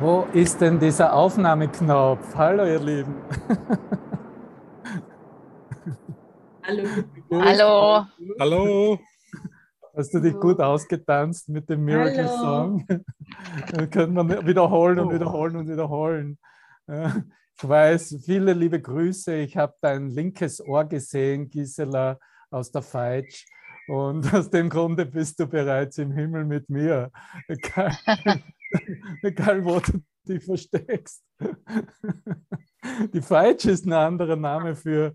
Wo ist denn dieser Aufnahmeknopf? Hallo, ihr Lieben. Hallo. Hallo. Hallo. Hast du dich gut ausgetanzt mit dem Miracle. Song? Das könnte man wiederholen und wiederholen und wiederholen. Ich weiß, viele liebe Grüße. Ich habe dein linkes Ohr gesehen, Gisela aus der Feitsch. Und aus dem Grunde bist du bereits im Himmel mit mir. Egal, wo du dich versteckst. Die Feitsch ist ein anderer Name für,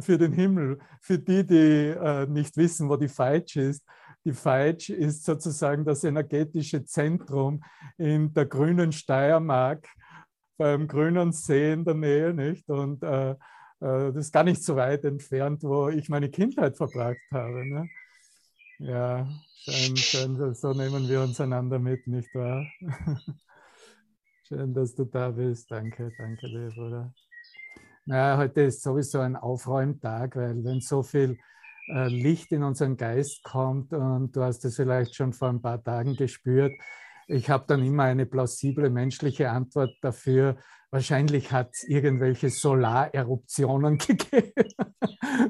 für den Himmel. Für die, die äh, nicht wissen, wo die Feitsch ist. Die Feitsch ist sozusagen das energetische Zentrum in der grünen Steiermark, beim grünen See in der Nähe, nicht? Und äh, äh, das ist gar nicht so weit entfernt, wo ich meine Kindheit verbracht habe. Ne? Ja, schön, schön, so nehmen wir uns einander mit, nicht wahr? Schön, dass du da bist. Danke, danke, lieber Bruder. Naja, heute ist sowieso ein Aufräumtag, weil wenn so viel äh, Licht in unseren Geist kommt und du hast es vielleicht schon vor ein paar Tagen gespürt, ich habe dann immer eine plausible menschliche Antwort dafür. Wahrscheinlich hat es irgendwelche Solareruptionen gegeben.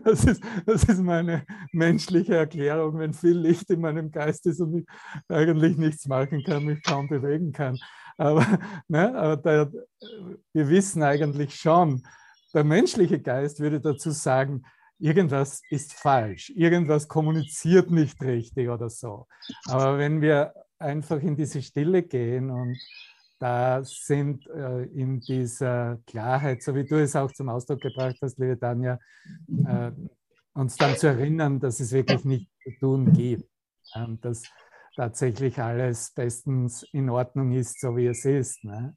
Das ist, das ist meine menschliche Erklärung, wenn viel Licht in meinem Geist ist und ich eigentlich nichts machen kann, mich kaum bewegen kann. Aber, ne, aber der, wir wissen eigentlich schon, der menschliche Geist würde dazu sagen, irgendwas ist falsch, irgendwas kommuniziert nicht richtig oder so. Aber wenn wir einfach in diese Stille gehen und da sind äh, in dieser Klarheit, so wie du es auch zum Ausdruck gebracht hast, liebe Tanja, äh, uns dann zu erinnern, dass es wirklich nichts zu tun gibt. Und dass tatsächlich alles bestens in Ordnung ist, so wie es ist. Ne?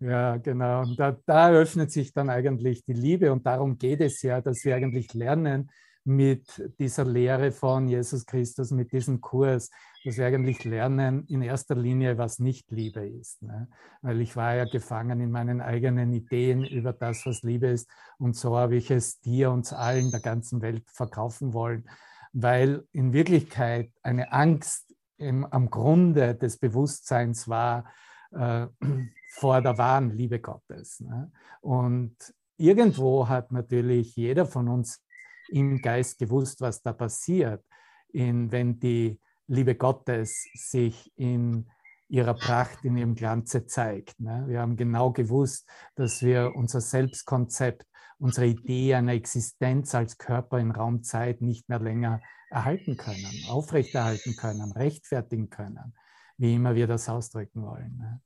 Ja, genau. Und da, da eröffnet sich dann eigentlich die Liebe und darum geht es ja, dass wir eigentlich lernen mit dieser Lehre von Jesus Christus, mit diesem Kurs, dass wir eigentlich lernen in erster Linie, was nicht Liebe ist. Ne? Weil ich war ja gefangen in meinen eigenen Ideen über das, was Liebe ist. Und so habe ich es dir, uns allen, der ganzen Welt verkaufen wollen, weil in Wirklichkeit eine Angst im, am Grunde des Bewusstseins war, äh, vor der wahren Liebe Gottes. Ne? Und irgendwo hat natürlich jeder von uns im Geist gewusst, was da passiert, in, wenn die Liebe Gottes sich in ihrer Pracht, in ihrem Glanze zeigt. Ne? Wir haben genau gewusst, dass wir unser Selbstkonzept, unsere Idee einer Existenz als Körper in Raumzeit nicht mehr länger erhalten können, aufrechterhalten können, rechtfertigen können, wie immer wir das ausdrücken wollen. Ne?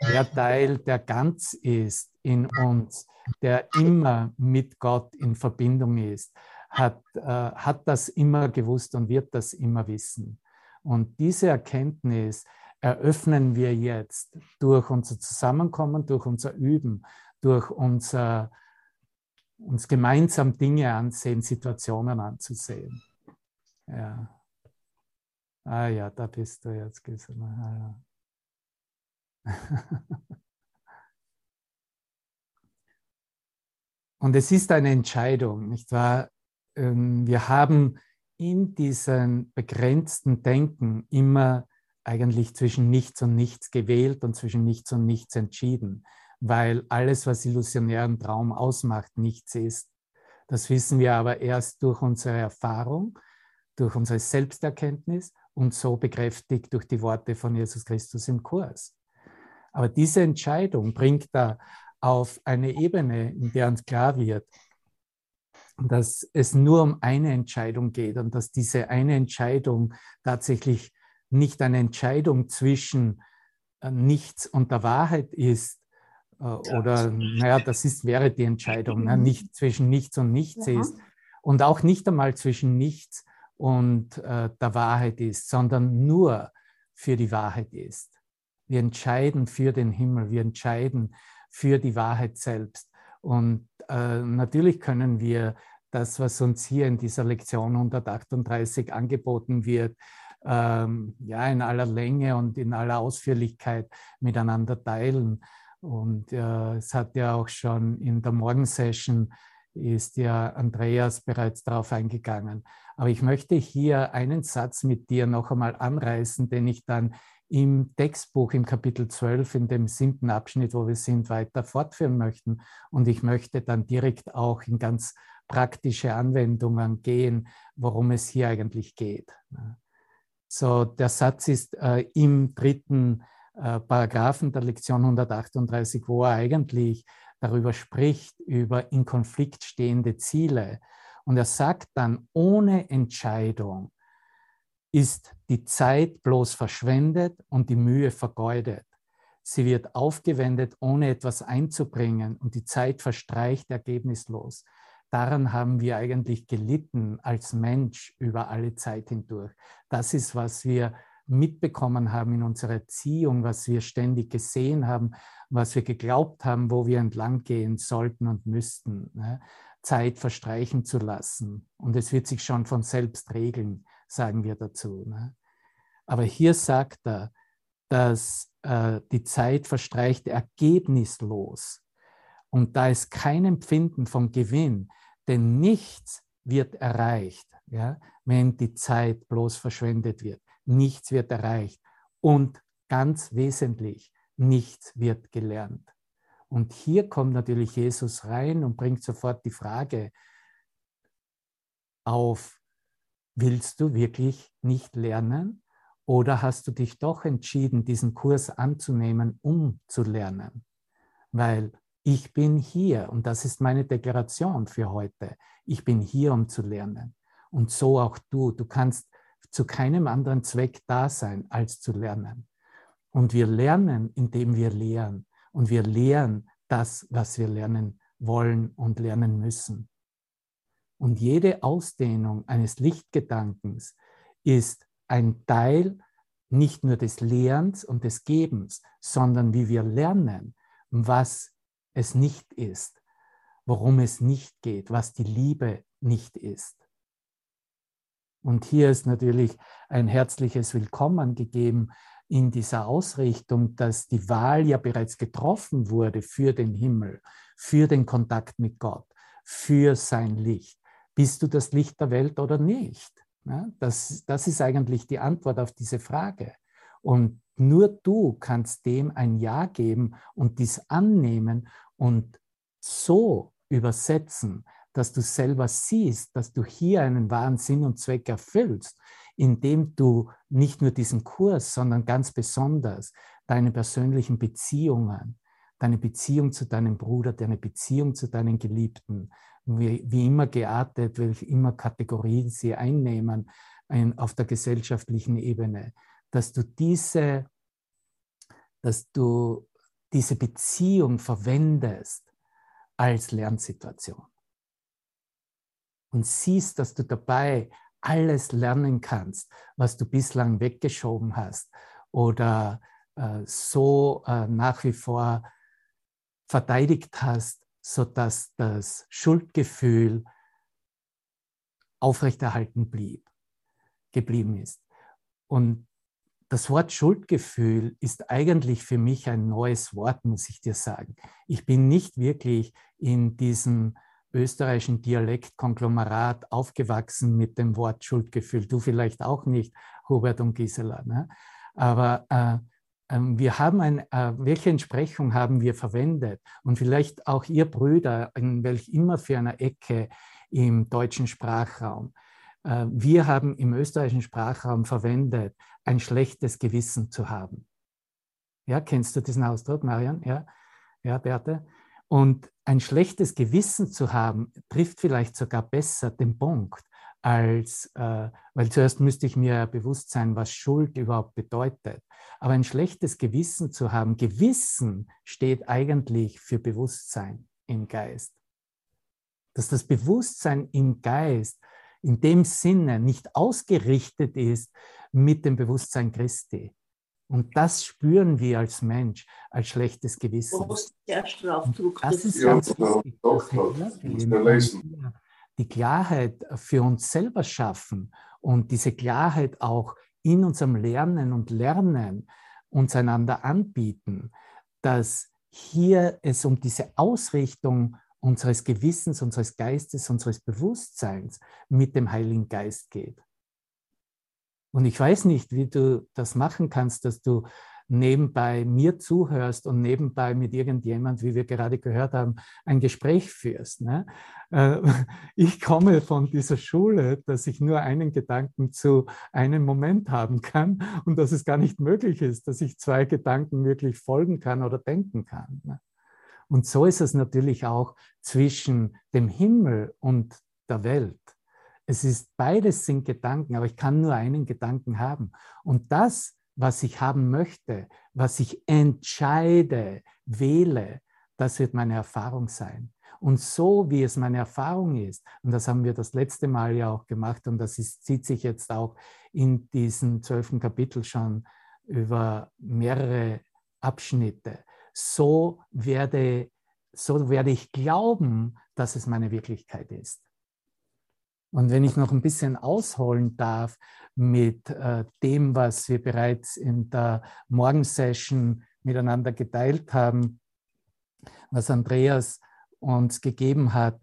Der Teil, der ganz ist in uns, der immer mit Gott in Verbindung ist, hat, äh, hat das immer gewusst und wird das immer wissen. Und diese Erkenntnis eröffnen wir jetzt durch unser Zusammenkommen, durch unser Üben, durch unser uns gemeinsam Dinge ansehen, Situationen anzusehen. Ja. Ah ja, da bist du jetzt, Gisela. Ah, ja. Und es ist eine Entscheidung, nicht wahr? Ähm, Wir haben in diesem begrenzten Denken immer eigentlich zwischen nichts und nichts gewählt und zwischen nichts und nichts entschieden, weil alles, was illusionären Traum ausmacht, nichts ist. Das wissen wir aber erst durch unsere Erfahrung, durch unsere Selbsterkenntnis und so bekräftigt durch die Worte von Jesus Christus im Kurs. Aber diese Entscheidung bringt da auf eine Ebene, in der uns klar wird, dass es nur um eine Entscheidung geht und dass diese eine Entscheidung tatsächlich nicht eine Entscheidung zwischen äh, nichts und der Wahrheit ist, äh, oder naja, das ist, wäre die Entscheidung, ne? nicht zwischen nichts und nichts Ja. ist und auch nicht einmal zwischen nichts und äh, der Wahrheit ist, sondern nur für die Wahrheit ist. Wir entscheiden für den Himmel, wir entscheiden für die Wahrheit selbst. Und äh, natürlich können wir das, was uns hier in dieser Lektion 138 angeboten wird, ähm, ja, in aller Länge und in aller Ausführlichkeit miteinander teilen. Und äh, es hat ja auch schon in der Morgensession ist ja Andreas bereits darauf eingegangen. Aber ich möchte hier einen Satz mit dir noch einmal anreißen, den ich dann im Textbuch im Kapitel 12, in dem siebten Abschnitt, wo wir sind, weiter fortführen möchten. Und ich möchte dann direkt auch in ganz praktische Anwendungen gehen, worum es hier eigentlich geht. So, der Satz ist äh, im dritten äh, Paragraphen der Lektion 138, wo er eigentlich darüber spricht, über in Konflikt stehende Ziele. Und er sagt dann, ohne Entscheidung ist die Zeit bloß verschwendet und die Mühe vergeudet. Sie wird aufgewendet, ohne etwas einzubringen und die Zeit verstreicht ergebnislos. Daran haben wir eigentlich gelitten als Mensch über alle Zeit hindurch. Das ist, was wir mitbekommen haben in unserer Erziehung, was wir ständig gesehen haben, was wir geglaubt haben, wo wir entlang gehen sollten und müssten. Ne? Zeit verstreichen zu lassen. Und es wird sich schon von selbst regeln, sagen wir dazu. Ne? Aber hier sagt er, dass äh, die Zeit verstreicht ergebnislos. Und da ist kein Empfinden von Gewinn, denn nichts wird erreicht, ja, wenn die Zeit bloß verschwendet wird. Nichts wird erreicht. Und ganz wesentlich, nichts wird gelernt. Und hier kommt natürlich Jesus rein und bringt sofort die Frage auf, willst du wirklich nicht lernen? Oder hast du dich doch entschieden, diesen Kurs anzunehmen, um zu lernen? Weil ich bin hier und das ist meine Deklaration für heute. Ich bin hier, um zu lernen. Und so auch du. Du kannst zu keinem anderen Zweck da sein, als zu lernen. Und wir lernen, indem wir lehren. Und wir lehren das, was wir lernen wollen und lernen müssen. Und jede Ausdehnung eines Lichtgedankens ist ein Teil nicht nur des Lehrens und des Gebens, sondern wie wir lernen, was es nicht ist, worum es nicht geht, was die Liebe nicht ist. Und hier ist natürlich ein herzliches Willkommen gegeben in dieser Ausrichtung, dass die Wahl ja bereits getroffen wurde für den Himmel, für den Kontakt mit Gott, für sein Licht. Bist du das Licht der Welt oder nicht? das, das ist eigentlich die Antwort auf diese Frage. Und nur du kannst dem ein Ja geben und dies annehmen und so übersetzen, dass du selber siehst, dass du hier einen wahren Sinn und Zweck erfüllst, indem du nicht nur diesen Kurs, sondern ganz besonders deine persönlichen Beziehungen, deine Beziehung zu deinem Bruder, deine Beziehung zu deinen Geliebten, wie, wie immer geartet, welche immer Kategorien sie einnehmen ein, auf der gesellschaftlichen Ebene, dass du diese, dass du diese Beziehung verwendest als Lernsituation. Und siehst, dass du dabei alles lernen kannst, was du bislang weggeschoben hast oder äh, so äh, nach wie vor verteidigt hast, sodass das Schuldgefühl aufrechterhalten blieb, geblieben ist. Und das Wort Schuldgefühl ist eigentlich für mich ein neues Wort, muss ich dir sagen. Ich bin nicht wirklich in diesem österreichischen Dialektkonglomerat aufgewachsen mit dem Wort Schuldgefühl. Du vielleicht auch nicht, Hubert und Gisela. Ne? Aber äh, wir haben ein, äh, welche Entsprechung haben wir verwendet? Und vielleicht auch ihr Brüder, in welch immer für einer Ecke im deutschen Sprachraum. Äh, wir haben im österreichischen Sprachraum verwendet, ein schlechtes Gewissen zu haben. Ja, kennst du diesen Ausdruck, Marian? Ja, ja, Berthe? Und ein schlechtes Gewissen zu haben, trifft vielleicht sogar besser den Punkt, als, äh, weil zuerst müsste ich mir bewusst sein, was Schuld überhaupt bedeutet. Aber ein schlechtes Gewissen zu haben, Gewissen steht eigentlich für Bewusstsein im Geist. Dass das Bewusstsein im Geist in dem Sinne nicht ausgerichtet ist mit dem Bewusstsein Christi. Und das spüren wir als Mensch als schlechtes Gewissen. Das ist ganz wichtig, dass wir die Klarheit für uns selber schaffen und diese Klarheit auch in unserem Lernen und Lernen uns einander anbieten, dass hier es um diese Ausrichtung unseres Gewissens, unseres Geistes, unseres Bewusstseins mit dem Heiligen Geist geht. Und ich weiß nicht, wie du das machen kannst, dass du nebenbei mir zuhörst und nebenbei mit irgendjemand, wie wir gerade gehört haben, ein Gespräch führst. Ne? Äh, ich komme von dieser Schule, dass ich nur einen Gedanken zu einem Moment haben kann und dass es gar nicht möglich ist, dass ich zwei Gedanken wirklich folgen kann oder denken kann. Ne? Und so ist es natürlich auch zwischen dem Himmel und der Welt. Es ist beides sind Gedanken, aber ich kann nur einen Gedanken haben. Und das, was ich haben möchte, was ich entscheide, wähle, das wird meine Erfahrung sein. Und so wie es meine Erfahrung ist, und das haben wir das letzte Mal ja auch gemacht, und das ist, zieht sich jetzt auch in diesem zwölften Kapitel schon über mehrere Abschnitte, so werde, so werde ich glauben, dass es meine Wirklichkeit ist. Und wenn ich noch ein bisschen ausholen darf mit äh, dem, was wir bereits in der Morgensession miteinander geteilt haben, was Andreas uns gegeben hat.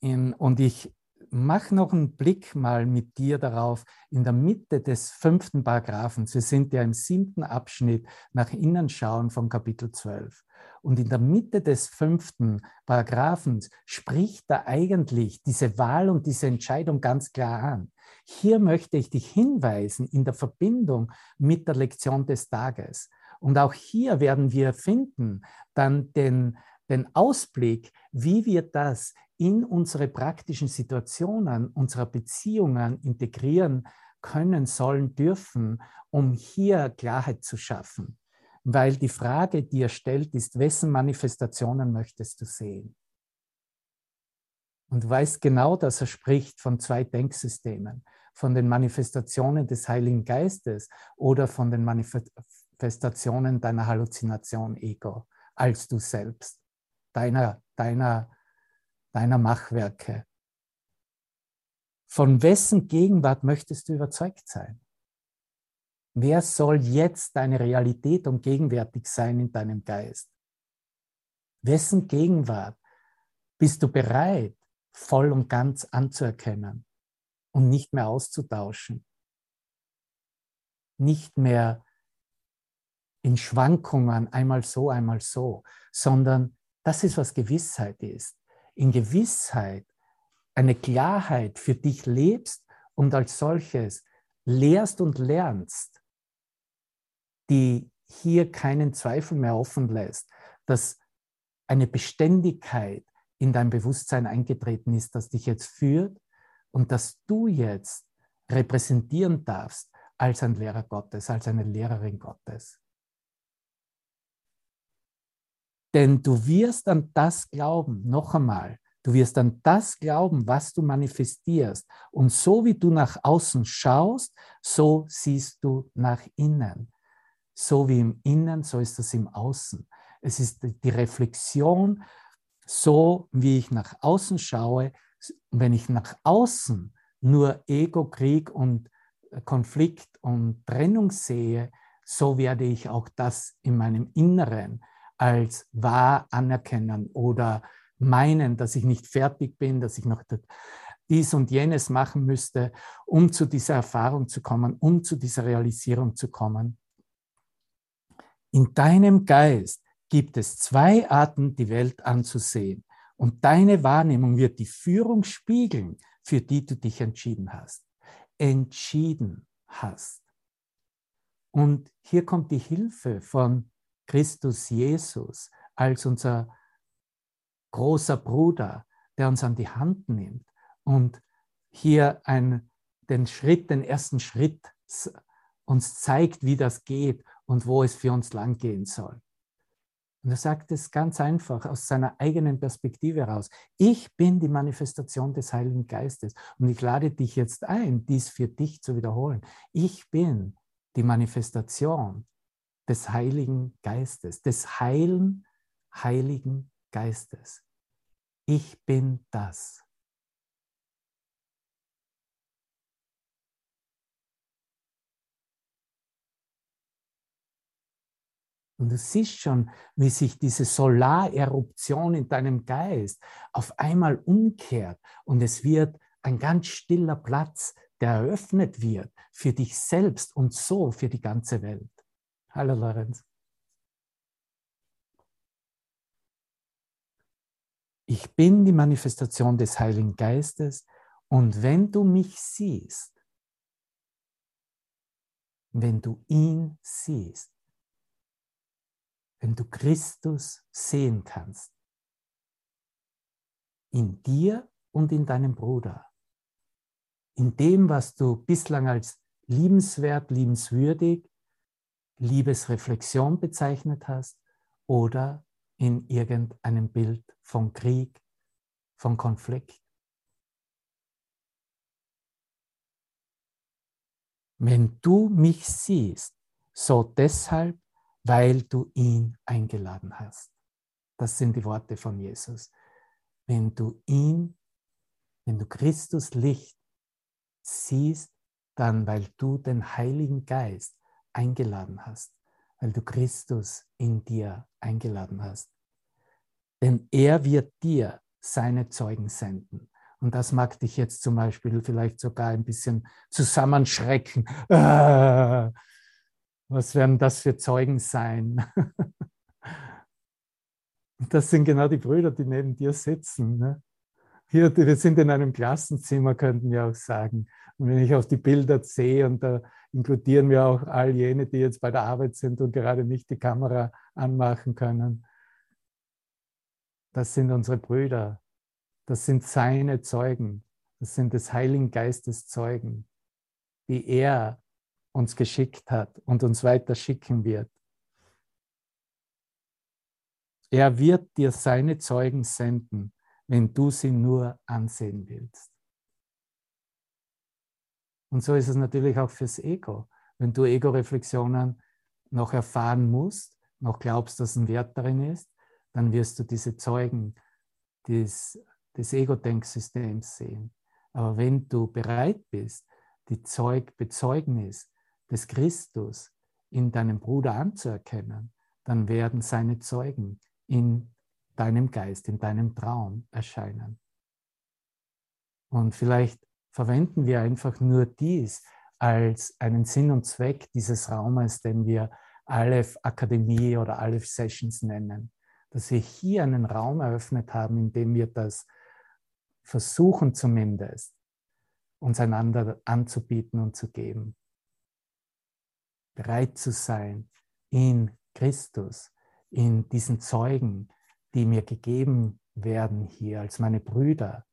In, und ich mach noch einen Blick mal mit dir darauf in der Mitte des fünften Paragraphen. Wir sind ja im siebten Abschnitt nach innen schauen vom Kapitel 12. Und in der Mitte des fünften Paragraphens spricht er eigentlich diese Wahl und diese Entscheidung ganz klar an. Hier möchte ich dich hinweisen in der Verbindung mit der Lektion des Tages. Und auch hier werden wir finden dann den, den Ausblick, wie wir das in unsere praktischen Situationen, unserer Beziehungen integrieren können, sollen, dürfen, um hier Klarheit zu schaffen. Weil die Frage, die er stellt, ist, wessen Manifestationen möchtest du sehen? Und du weißt genau, dass er spricht von zwei Denksystemen, von den Manifestationen des Heiligen Geistes oder von den Manifestationen deiner Halluzination Ego als du selbst, deiner, deiner deiner Machwerke. Von wessen Gegenwart möchtest du überzeugt sein? Wer soll jetzt deine Realität und gegenwärtig sein in deinem Geist? Wessen Gegenwart bist du bereit, voll und ganz anzuerkennen und nicht mehr auszutauschen? Nicht mehr in Schwankungen, einmal so, einmal so, sondern das ist, was Gewissheit ist in Gewissheit eine Klarheit für dich lebst und als solches lehrst und lernst, die hier keinen Zweifel mehr offen lässt, dass eine Beständigkeit in dein Bewusstsein eingetreten ist, das dich jetzt führt und dass du jetzt repräsentieren darfst als ein Lehrer Gottes, als eine Lehrerin Gottes. Denn du wirst an das glauben, noch einmal, du wirst an das glauben, was du manifestierst. Und so wie du nach außen schaust, so siehst du nach innen. So wie im Innen, so ist das im Außen. Es ist die Reflexion, so wie ich nach außen schaue. Wenn ich nach außen nur Ego, Krieg und Konflikt und Trennung sehe, so werde ich auch das in meinem Inneren als wahr anerkennen oder meinen, dass ich nicht fertig bin, dass ich noch dies und jenes machen müsste, um zu dieser Erfahrung zu kommen, um zu dieser Realisierung zu kommen. In deinem Geist gibt es zwei Arten, die Welt anzusehen. Und deine Wahrnehmung wird die Führung spiegeln, für die du dich entschieden hast. Entschieden hast. Und hier kommt die Hilfe von Christus Jesus als unser großer Bruder, der uns an die Hand nimmt und hier ein, den Schritt, den ersten Schritt uns zeigt, wie das geht und wo es für uns lang gehen soll. Und er sagt es ganz einfach aus seiner eigenen Perspektive heraus. Ich bin die Manifestation des Heiligen Geistes und ich lade dich jetzt ein, dies für dich zu wiederholen. Ich bin die Manifestation des Heiligen Geistes, des heilen, Heiligen Geistes. Ich bin das. Und du siehst schon, wie sich diese Solareruption in deinem Geist auf einmal umkehrt und es wird ein ganz stiller Platz, der eröffnet wird für dich selbst und so für die ganze Welt. Hallo Lorenz. Ich bin die Manifestation des Heiligen Geistes und wenn du mich siehst, wenn du ihn siehst, wenn du Christus sehen kannst, in dir und in deinem Bruder, in dem, was du bislang als liebenswert, liebenswürdig, Liebesreflexion bezeichnet hast oder in irgendeinem Bild von Krieg, von Konflikt. Wenn du mich siehst, so deshalb, weil du ihn eingeladen hast. Das sind die Worte von Jesus. Wenn du ihn, wenn du Christus Licht siehst, dann weil du den Heiligen Geist eingeladen hast, weil du Christus in dir eingeladen hast. Denn er wird dir seine Zeugen senden. Und das mag dich jetzt zum Beispiel vielleicht sogar ein bisschen zusammenschrecken. Ah, was werden das für Zeugen sein? das sind genau die Brüder, die neben dir sitzen. Ne? Hier, wir sind in einem Klassenzimmer, könnten wir auch sagen. Und wenn ich auf die Bilder sehe, und da inkludieren wir auch all jene, die jetzt bei der Arbeit sind und gerade nicht die Kamera anmachen können. Das sind unsere Brüder. Das sind seine Zeugen. Das sind des Heiligen Geistes Zeugen, die er uns geschickt hat und uns weiter schicken wird. Er wird dir seine Zeugen senden, wenn du sie nur ansehen willst. Und so ist es natürlich auch fürs Ego. Wenn du Ego-Reflexionen noch erfahren musst, noch glaubst, dass ein Wert darin ist, dann wirst du diese Zeugen des, des Ego-Denksystems sehen. Aber wenn du bereit bist, die Zeug Bezeugnis des Christus in deinem Bruder anzuerkennen, dann werden seine Zeugen in deinem Geist, in deinem Traum erscheinen. Und vielleicht verwenden wir einfach nur dies als einen Sinn und Zweck dieses Raumes, den wir Aleph Akademie oder Aleph Sessions nennen. Dass wir hier einen Raum eröffnet haben, in dem wir das versuchen zumindest, uns einander anzubieten und zu geben bereit zu sein, in Christus, in diesen Zeugen, die mir gegeben werden hier als meine Brüder,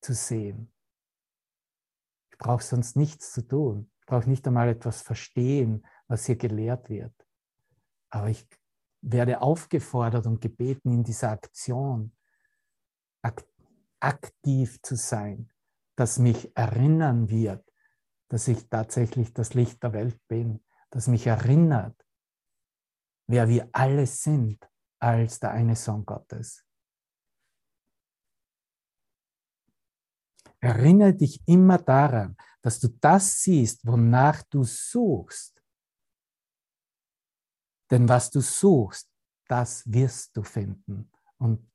zu sehen. Brauche sonst nichts zu tun. Brauche nicht einmal etwas verstehen, was hier gelehrt wird. Aber ich werde aufgefordert und gebeten, in dieser Aktion aktiv zu sein, das mich erinnern wird dass ich tatsächlich das Licht der Welt bin, das mich erinnert, wer wir alle sind als der eine Sohn Gottes. Erinnere dich immer daran, dass du das siehst, wonach du suchst. Denn was du suchst, das wirst du finden. Und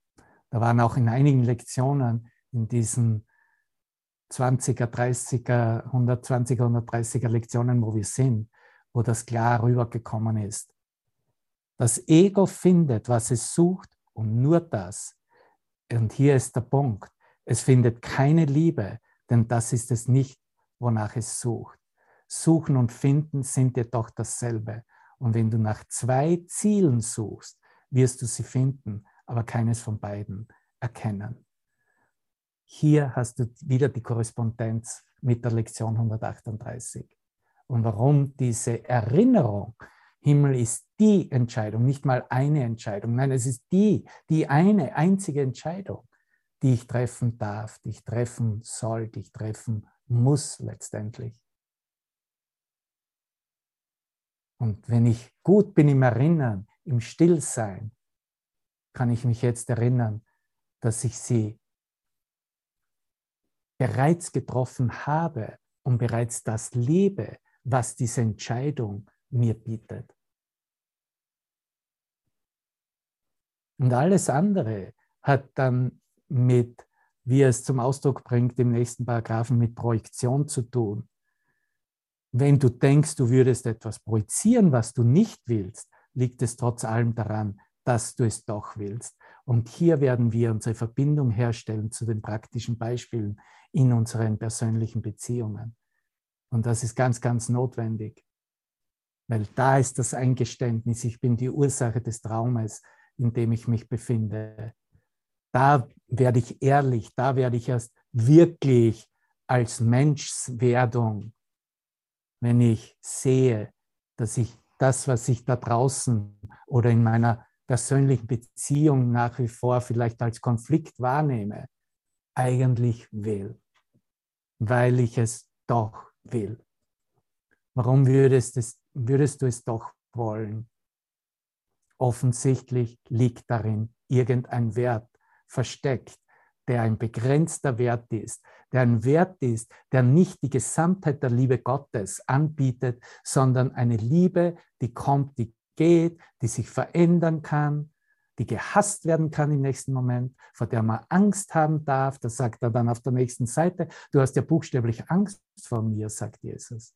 da waren auch in einigen Lektionen in diesen 20er, 30er, 120er, 130er Lektionen, wo wir sind, wo das klar rübergekommen ist. Das Ego findet, was es sucht und nur das. Und hier ist der Punkt. Es findet keine Liebe, denn das ist es nicht, wonach es sucht. Suchen und finden sind jedoch dasselbe. Und wenn du nach zwei Zielen suchst, wirst du sie finden, aber keines von beiden erkennen. Hier hast du wieder die Korrespondenz mit der Lektion 138. Und warum diese Erinnerung? Himmel ist die Entscheidung, nicht mal eine Entscheidung. Nein, es ist die, die eine einzige Entscheidung, die ich treffen darf, die ich treffen soll, die ich treffen muss letztendlich. Und wenn ich gut bin im Erinnern, im Stillsein, kann ich mich jetzt erinnern, dass ich sie bereits getroffen habe und bereits das lebe, was diese Entscheidung mir bietet. Und alles andere hat dann mit, wie er es zum Ausdruck bringt, im nächsten Paragraphen mit Projektion zu tun. Wenn du denkst, du würdest etwas projizieren, was du nicht willst, liegt es trotz allem daran, dass du es doch willst. Und hier werden wir unsere Verbindung herstellen zu den praktischen Beispielen in unseren persönlichen Beziehungen. Und das ist ganz, ganz notwendig, weil da ist das Eingeständnis, ich bin die Ursache des Traumes, in dem ich mich befinde. Da werde ich ehrlich, da werde ich erst wirklich als Menschswerdung, wenn ich sehe, dass ich das, was ich da draußen oder in meiner persönlichen Beziehung nach wie vor vielleicht als Konflikt wahrnehme, eigentlich will, weil ich es doch will. Warum würdest, es, würdest du es doch wollen? Offensichtlich liegt darin irgendein Wert versteckt, der ein begrenzter Wert ist, der ein Wert ist, der nicht die Gesamtheit der Liebe Gottes anbietet, sondern eine Liebe, die kommt, die geht, die sich verändern kann, die gehasst werden kann im nächsten Moment, vor der man Angst haben darf. Das sagt er dann auf der nächsten Seite. Du hast ja buchstäblich Angst vor mir, sagt Jesus.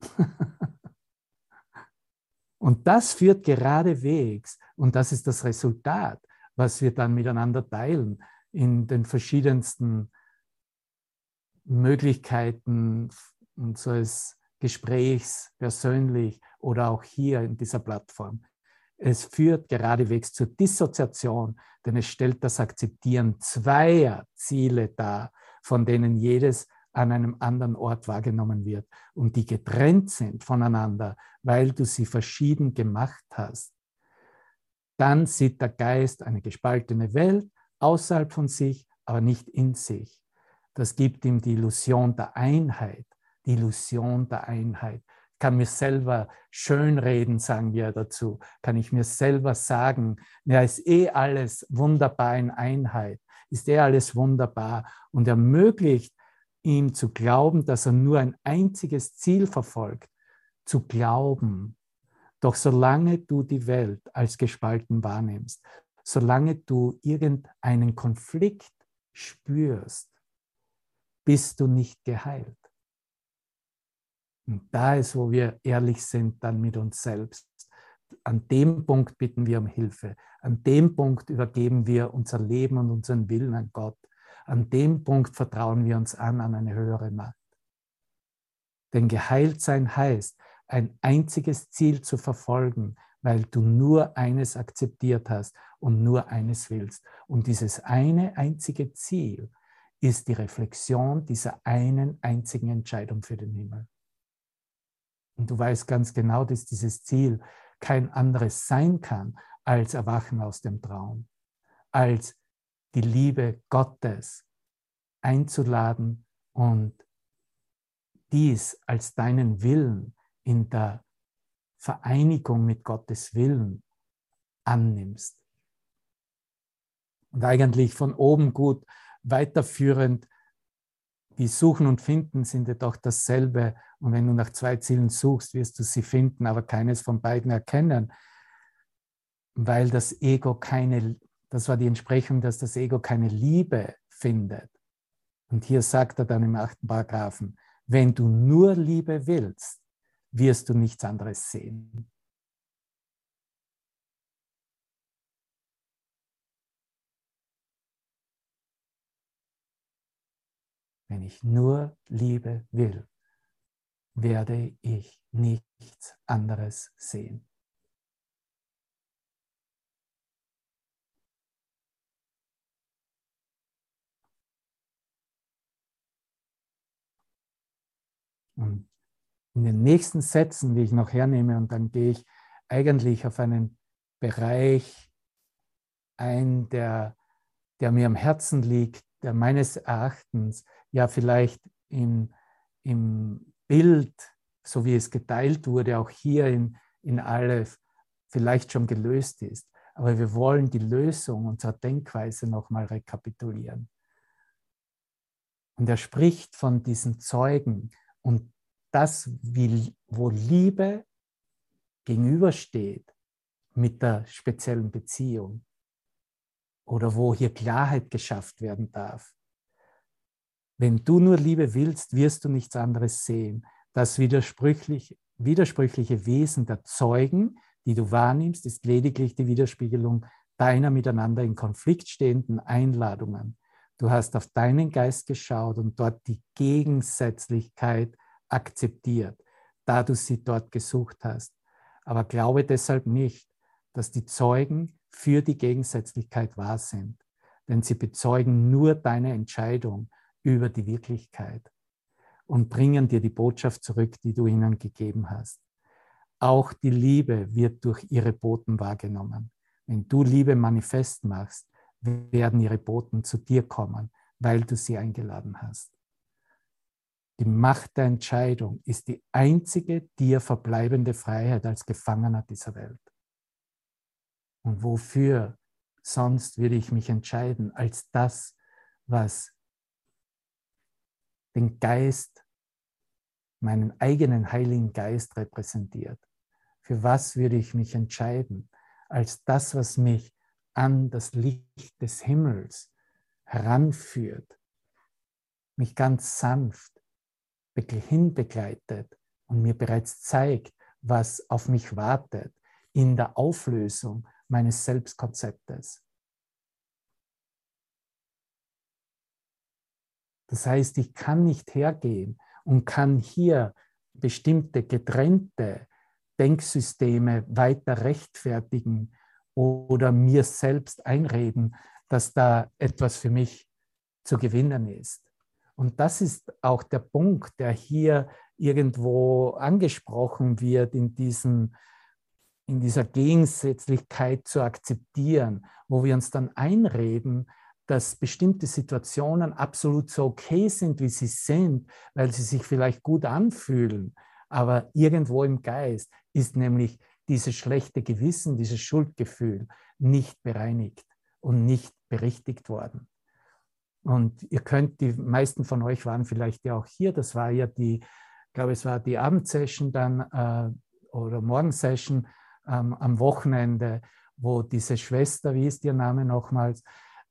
und das führt geradewegs, und das ist das Resultat, was wir dann miteinander teilen in den verschiedensten Möglichkeiten unseres Gesprächs, persönlich oder auch hier in dieser Plattform. Es führt geradewegs zur Dissoziation, denn es stellt das Akzeptieren zweier Ziele dar, von denen jedes an einem anderen Ort wahrgenommen wird und die getrennt sind voneinander, weil du sie verschieden gemacht hast. Dann sieht der Geist eine gespaltene Welt außerhalb von sich, aber nicht in sich. Das gibt ihm die Illusion der Einheit, die Illusion der Einheit kann mir selber schönreden, sagen wir dazu, kann ich mir selber sagen, ja, ist eh alles wunderbar in Einheit, ist eh alles wunderbar und ermöglicht ihm zu glauben, dass er nur ein einziges Ziel verfolgt, zu glauben. Doch solange du die Welt als gespalten wahrnimmst, solange du irgendeinen Konflikt spürst, bist du nicht geheilt. Und da ist, wo wir ehrlich sind dann mit uns selbst. An dem Punkt bitten wir um Hilfe. An dem Punkt übergeben wir unser Leben und unseren Willen an Gott. An dem Punkt vertrauen wir uns an an eine höhere Macht. Denn geheilt sein heißt, ein einziges Ziel zu verfolgen, weil du nur eines akzeptiert hast und nur eines willst. Und dieses eine einzige Ziel ist die Reflexion dieser einen einzigen Entscheidung für den Himmel. Und du weißt ganz genau, dass dieses Ziel kein anderes sein kann als Erwachen aus dem Traum, als die Liebe Gottes einzuladen und dies als deinen Willen in der Vereinigung mit Gottes Willen annimmst. Und eigentlich von oben gut weiterführend die Suchen und Finden sind ja doch dasselbe. Und wenn du nach zwei Zielen suchst, wirst du sie finden, aber keines von beiden erkennen, weil das Ego keine, das war die Entsprechung, dass das Ego keine Liebe findet. Und hier sagt er dann im achten Paragraphen, wenn du nur Liebe willst, wirst du nichts anderes sehen. Wenn ich nur Liebe will, werde ich nichts anderes sehen. Und in den nächsten Sätzen, die ich noch hernehme, und dann gehe ich eigentlich auf einen Bereich ein, der, der mir am Herzen liegt, der meines Erachtens ja vielleicht im, im Bild, so wie es geteilt wurde, auch hier in, in Aleph vielleicht schon gelöst ist. Aber wir wollen die Lösung unserer Denkweise nochmal rekapitulieren. Und er spricht von diesen Zeugen und das, wie, wo Liebe gegenübersteht mit der speziellen Beziehung. oder wo hier Klarheit geschafft werden darf. Wenn du nur Liebe willst, wirst du nichts anderes sehen. Das widersprüchlich, widersprüchliche Wesen der Zeugen, die du wahrnimmst, ist lediglich die Widerspiegelung deiner miteinander in Konflikt stehenden Einladungen. Du hast auf deinen Geist geschaut und dort die Gegensätzlichkeit akzeptiert, da du sie dort gesucht hast. Aber glaube deshalb nicht, dass die Zeugen für die Gegensätzlichkeit wahr sind, denn sie bezeugen nur deine Entscheidung über die Wirklichkeit und bringen dir die Botschaft zurück, die du ihnen gegeben hast. Auch die Liebe wird durch ihre Boten wahrgenommen. Wenn du Liebe manifest machst, werden ihre Boten zu dir kommen, weil du sie eingeladen hast. Die Macht der Entscheidung ist die einzige dir verbleibende Freiheit als Gefangener dieser Welt. Und wofür sonst würde ich mich entscheiden als das, was den Geist, meinen eigenen Heiligen Geist repräsentiert? Für was würde ich mich entscheiden als das, was mich an das Licht des Himmels heranführt, mich ganz sanft hinbegleitet und mir bereits zeigt, was auf mich wartet in der Auflösung meines Selbstkonzeptes. Das heißt, ich kann nicht hergehen und kann hier bestimmte getrennte Denksysteme weiter rechtfertigen oder mir selbst einreden, dass da etwas für mich zu gewinnen ist. Und das ist auch der Punkt, der hier irgendwo angesprochen wird, in, diesen, in dieser Gegensätzlichkeit zu akzeptieren, wo wir uns dann einreden, dass bestimmte Situationen absolut so okay sind, wie sie sind, weil sie sich vielleicht gut anfühlen, aber irgendwo im Geist ist nämlich dieses schlechte Gewissen, dieses Schuldgefühl nicht bereinigt und nicht berichtigt worden. Und ihr könnt, die meisten von euch waren vielleicht ja auch hier, das war ja die, ich glaube, es war die Abendsession dann äh, oder Morgensession ähm, am Wochenende, wo diese Schwester, wie ist ihr Name nochmals,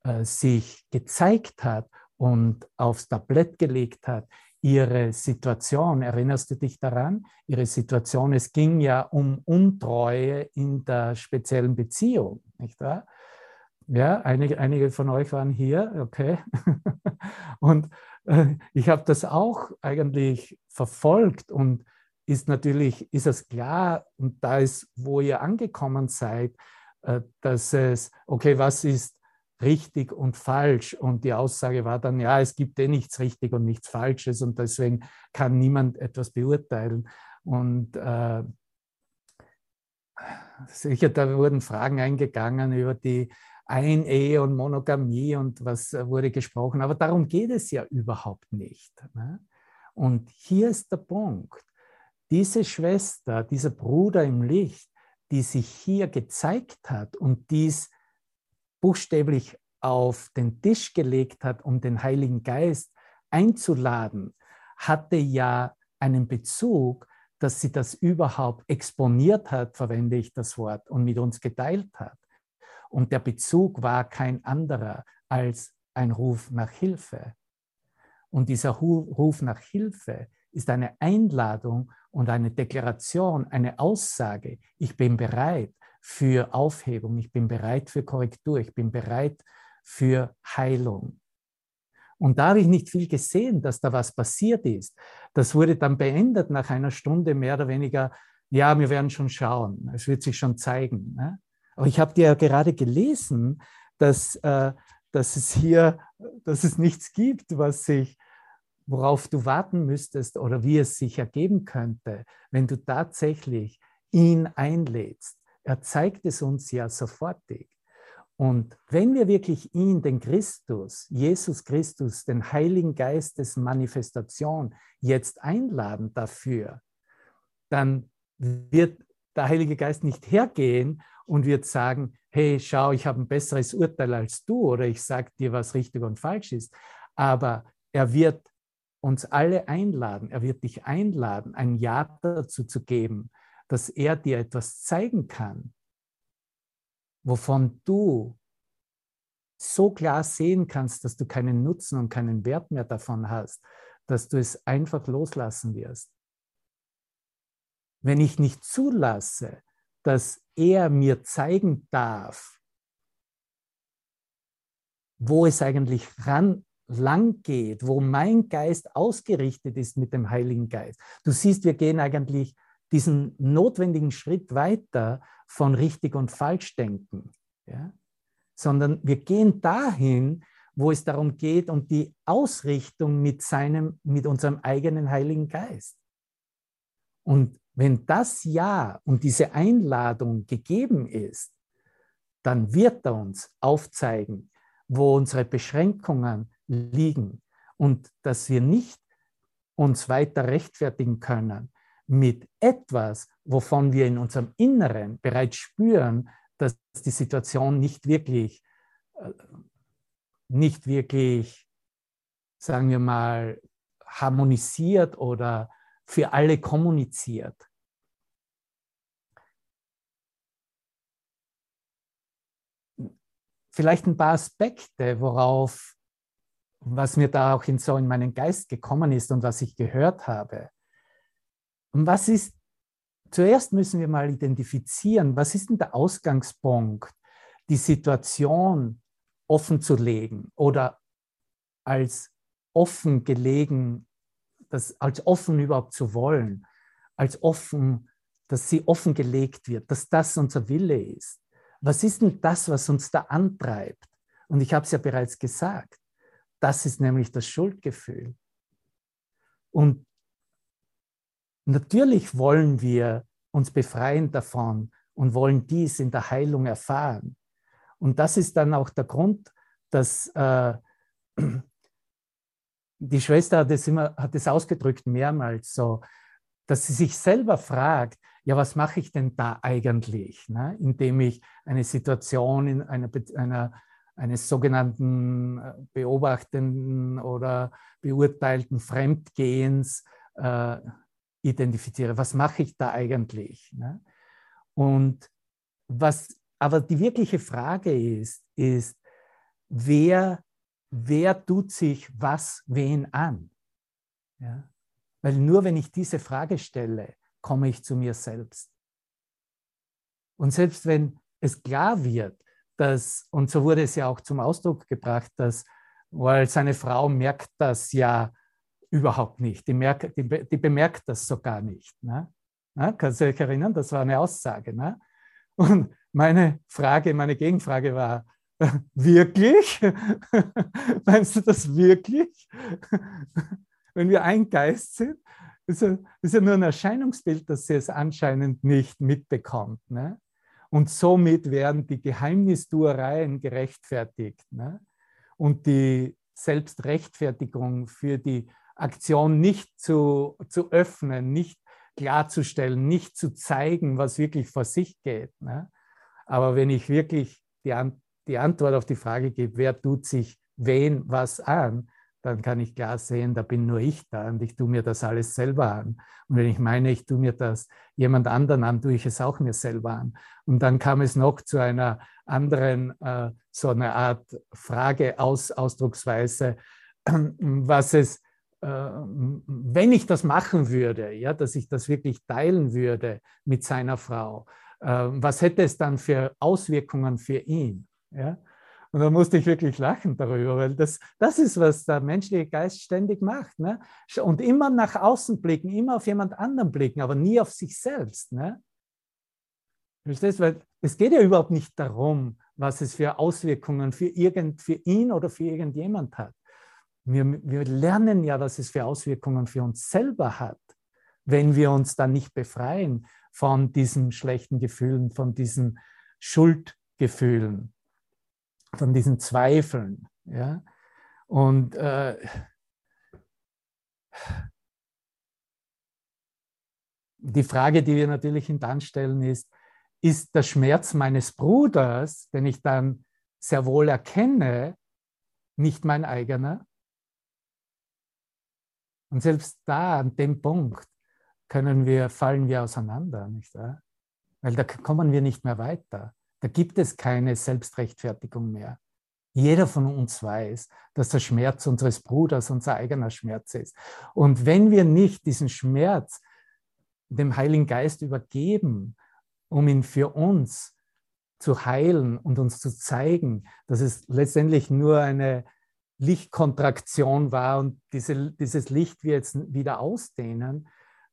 äh, sich gezeigt hat und aufs Tablett gelegt hat, ihre Situation, erinnerst du dich daran? Ihre Situation, es ging ja um Untreue in der speziellen Beziehung, nicht wahr? Ja, einige, einige von euch waren hier, okay. und äh, ich habe das auch eigentlich verfolgt und ist natürlich, ist es klar, und da ist, wo ihr angekommen seid, äh, dass es, okay, was ist richtig und falsch. Und die Aussage war dann, ja, es gibt eh nichts richtig und nichts Falsches und deswegen kann niemand etwas beurteilen. Und äh, sicher, da wurden Fragen eingegangen über die Einehe und Monogamie und was wurde gesprochen, aber darum geht es ja überhaupt nicht. Ne? Und hier ist der Punkt. Diese Schwester, dieser Bruder im Licht, die sich hier gezeigt hat und dies buchstäblich auf den Tisch gelegt hat, um den Heiligen Geist einzuladen, hatte ja einen Bezug, dass sie das überhaupt exponiert hat, verwende ich das Wort, und mit uns geteilt hat. Und der Bezug war kein anderer als ein Ruf nach Hilfe. Und dieser Ruf nach Hilfe ist eine Einladung und eine Deklaration, eine Aussage. Ich bin bereit, für Aufhebung, ich bin bereit für Korrektur, ich bin bereit für Heilung. Und da habe ich nicht viel gesehen, dass da was passiert ist. Das wurde dann beendet nach einer Stunde mehr oder weniger. Ja, wir werden schon schauen. Es wird sich schon zeigen. Ne? Aber ich habe dir ja gerade gelesen, dass, äh, dass es hier, dass es nichts gibt, was sich, worauf du warten müsstest oder wie es sich ergeben könnte, wenn du tatsächlich ihn einlädst. Er zeigt es uns ja sofortig. Und wenn wir wirklich ihn, den Christus, Jesus Christus, den Heiligen Geist des Manifestation jetzt einladen dafür, dann wird der Heilige Geist nicht hergehen und wird sagen, hey, schau, ich habe ein besseres Urteil als du oder ich sage dir, was richtig und falsch ist. Aber er wird uns alle einladen, er wird dich einladen, ein Ja dazu zu geben, dass er dir etwas zeigen kann, wovon du so klar sehen kannst, dass du keinen Nutzen und keinen Wert mehr davon hast, dass du es einfach loslassen wirst. Wenn ich nicht zulasse, dass er mir zeigen darf, wo es eigentlich ran, lang geht, wo mein Geist ausgerichtet ist mit dem Heiligen Geist. Du siehst, wir gehen eigentlich diesen notwendigen Schritt weiter von richtig und falsch denken, ja? sondern wir gehen dahin, wo es darum geht, um die Ausrichtung mit, seinem, mit unserem eigenen Heiligen Geist. Und wenn das Ja und diese Einladung gegeben ist, dann wird er uns aufzeigen, wo unsere Beschränkungen liegen und dass wir nicht uns weiter rechtfertigen können mit etwas, wovon wir in unserem Inneren bereits spüren, dass die Situation nicht wirklich, äh, nicht wirklich, sagen wir mal, harmonisiert oder für alle kommuniziert. Vielleicht ein paar Aspekte, worauf, was mir da auch in so in meinen Geist gekommen ist und was ich gehört habe. Und was ist, zuerst müssen wir mal identifizieren, was ist denn der Ausgangspunkt, die Situation offen zu legen oder als offen gelegen das als offen überhaupt zu wollen, als offen, dass sie offengelegt wird, dass das unser Wille ist. Was ist denn das, was uns da antreibt? Und ich habe es ja bereits gesagt, das ist nämlich das Schuldgefühl. Und natürlich wollen wir uns befreien davon und wollen dies in der Heilung erfahren. Und das ist dann auch der Grund, dass äh, die Schwester hat es immer, hat es ausgedrückt mehrmals so, dass sie sich selber fragt, ja, was mache ich denn da eigentlich, ne? indem ich eine Situation in einer, einer, eines sogenannten äh, beobachtenden oder beurteilten Fremdgehens äh, identifiziere. Was mache ich da eigentlich? Ne? Und was aber die wirkliche Frage ist, ist, wer wer tut sich was wen an? Ja? Weil nur wenn ich diese Frage stelle, komme ich zu mir selbst. Und selbst wenn es klar wird, dass, und so wurde es ja auch zum Ausdruck gebracht, dass, weil seine Frau merkt das ja überhaupt nicht, die, merkt, die, die bemerkt das sogar nicht. Ne? Ne? Kannst du dich erinnern? Das war eine Aussage. Ne? Und meine Frage, meine Gegenfrage war, Wirklich? Meinst du das wirklich? Wenn wir ein Geist sind, ist ja, ist ja nur ein Erscheinungsbild, dass sie es anscheinend nicht mitbekommt. Ne? Und somit werden die Geheimnistuereien gerechtfertigt. Ne? Und die Selbstrechtfertigung für die Aktion nicht zu, zu öffnen, nicht klarzustellen, nicht zu zeigen, was wirklich vor sich geht. Ne? Aber wenn ich wirklich die, die Antwort auf die Frage gebe, wer tut sich wen was an, dann kann ich klar sehen, da bin nur ich da und ich tue mir das alles selber an. Und wenn ich meine, ich tue mir das jemand anderen an, tue ich es auch mir selber an. Und dann kam es noch zu einer anderen, äh, so einer Art Frage-Ausdrucksweise, was es, äh, wenn ich das machen würde, ja, dass ich das wirklich teilen würde mit seiner Frau, äh, was hätte es dann für Auswirkungen für ihn? Ja? Und da musste ich wirklich lachen darüber, weil das, das ist, was der menschliche Geist ständig macht. Ne? Und immer nach außen blicken, immer auf jemand anderen blicken, aber nie auf sich selbst. Ne? Verstehst du? Weil es geht ja überhaupt nicht darum, was es für Auswirkungen für, irgend, für ihn oder für irgendjemand hat. Wir, wir lernen ja, was es für Auswirkungen für uns selber hat, wenn wir uns dann nicht befreien von diesen schlechten Gefühlen, von diesen Schuldgefühlen von diesen Zweifeln. Ja? Und äh, die Frage, die wir natürlich hintanstellen, ist, ist der Schmerz meines Bruders, den ich dann sehr wohl erkenne, nicht mein eigener? Und selbst da, an dem Punkt, können wir, fallen wir auseinander, nicht wahr? Weil da kommen wir nicht mehr weiter. Da gibt es keine Selbstrechtfertigung mehr. Jeder von uns weiß, dass der Schmerz unseres Bruders unser eigener Schmerz ist. Und wenn wir nicht diesen Schmerz dem Heiligen Geist übergeben, um ihn für uns zu heilen und uns zu zeigen, dass es letztendlich nur eine Lichtkontraktion war und diese, dieses Licht wir jetzt wieder ausdehnen,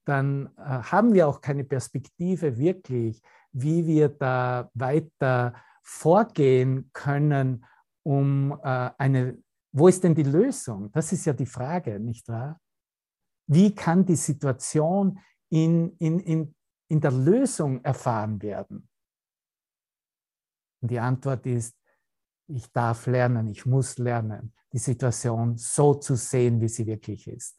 dann äh, haben wir auch keine Perspektive wirklich, wie wir da weiter vorgehen können, um äh, eine, wo ist denn die Lösung? Das ist ja die Frage, nicht wahr? Wie kann die Situation in, in, in, in der Lösung erfahren werden? Und die Antwort ist, ich darf lernen, ich muss lernen, die Situation so zu sehen, wie sie wirklich ist.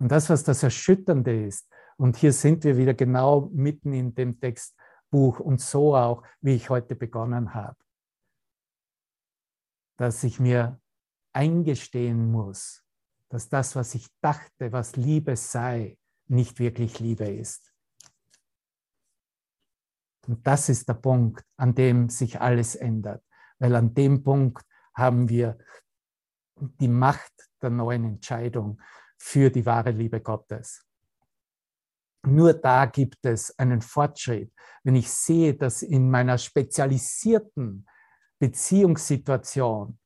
Und das, was das Erschütternde ist, und hier sind wir wieder genau mitten in dem Textbuch und so auch, wie ich heute begonnen habe dass ich mir eingestehen muss, dass das, was ich dachte, was Liebe sei, nicht wirklich Liebe ist. Und das ist der Punkt, an dem sich alles ändert, weil an dem Punkt haben wir die Macht der neuen Entscheidung für die wahre Liebe Gottes. Nur da gibt es einen Fortschritt. Wenn ich sehe, dass in meiner spezialisierten Beziehungssituation,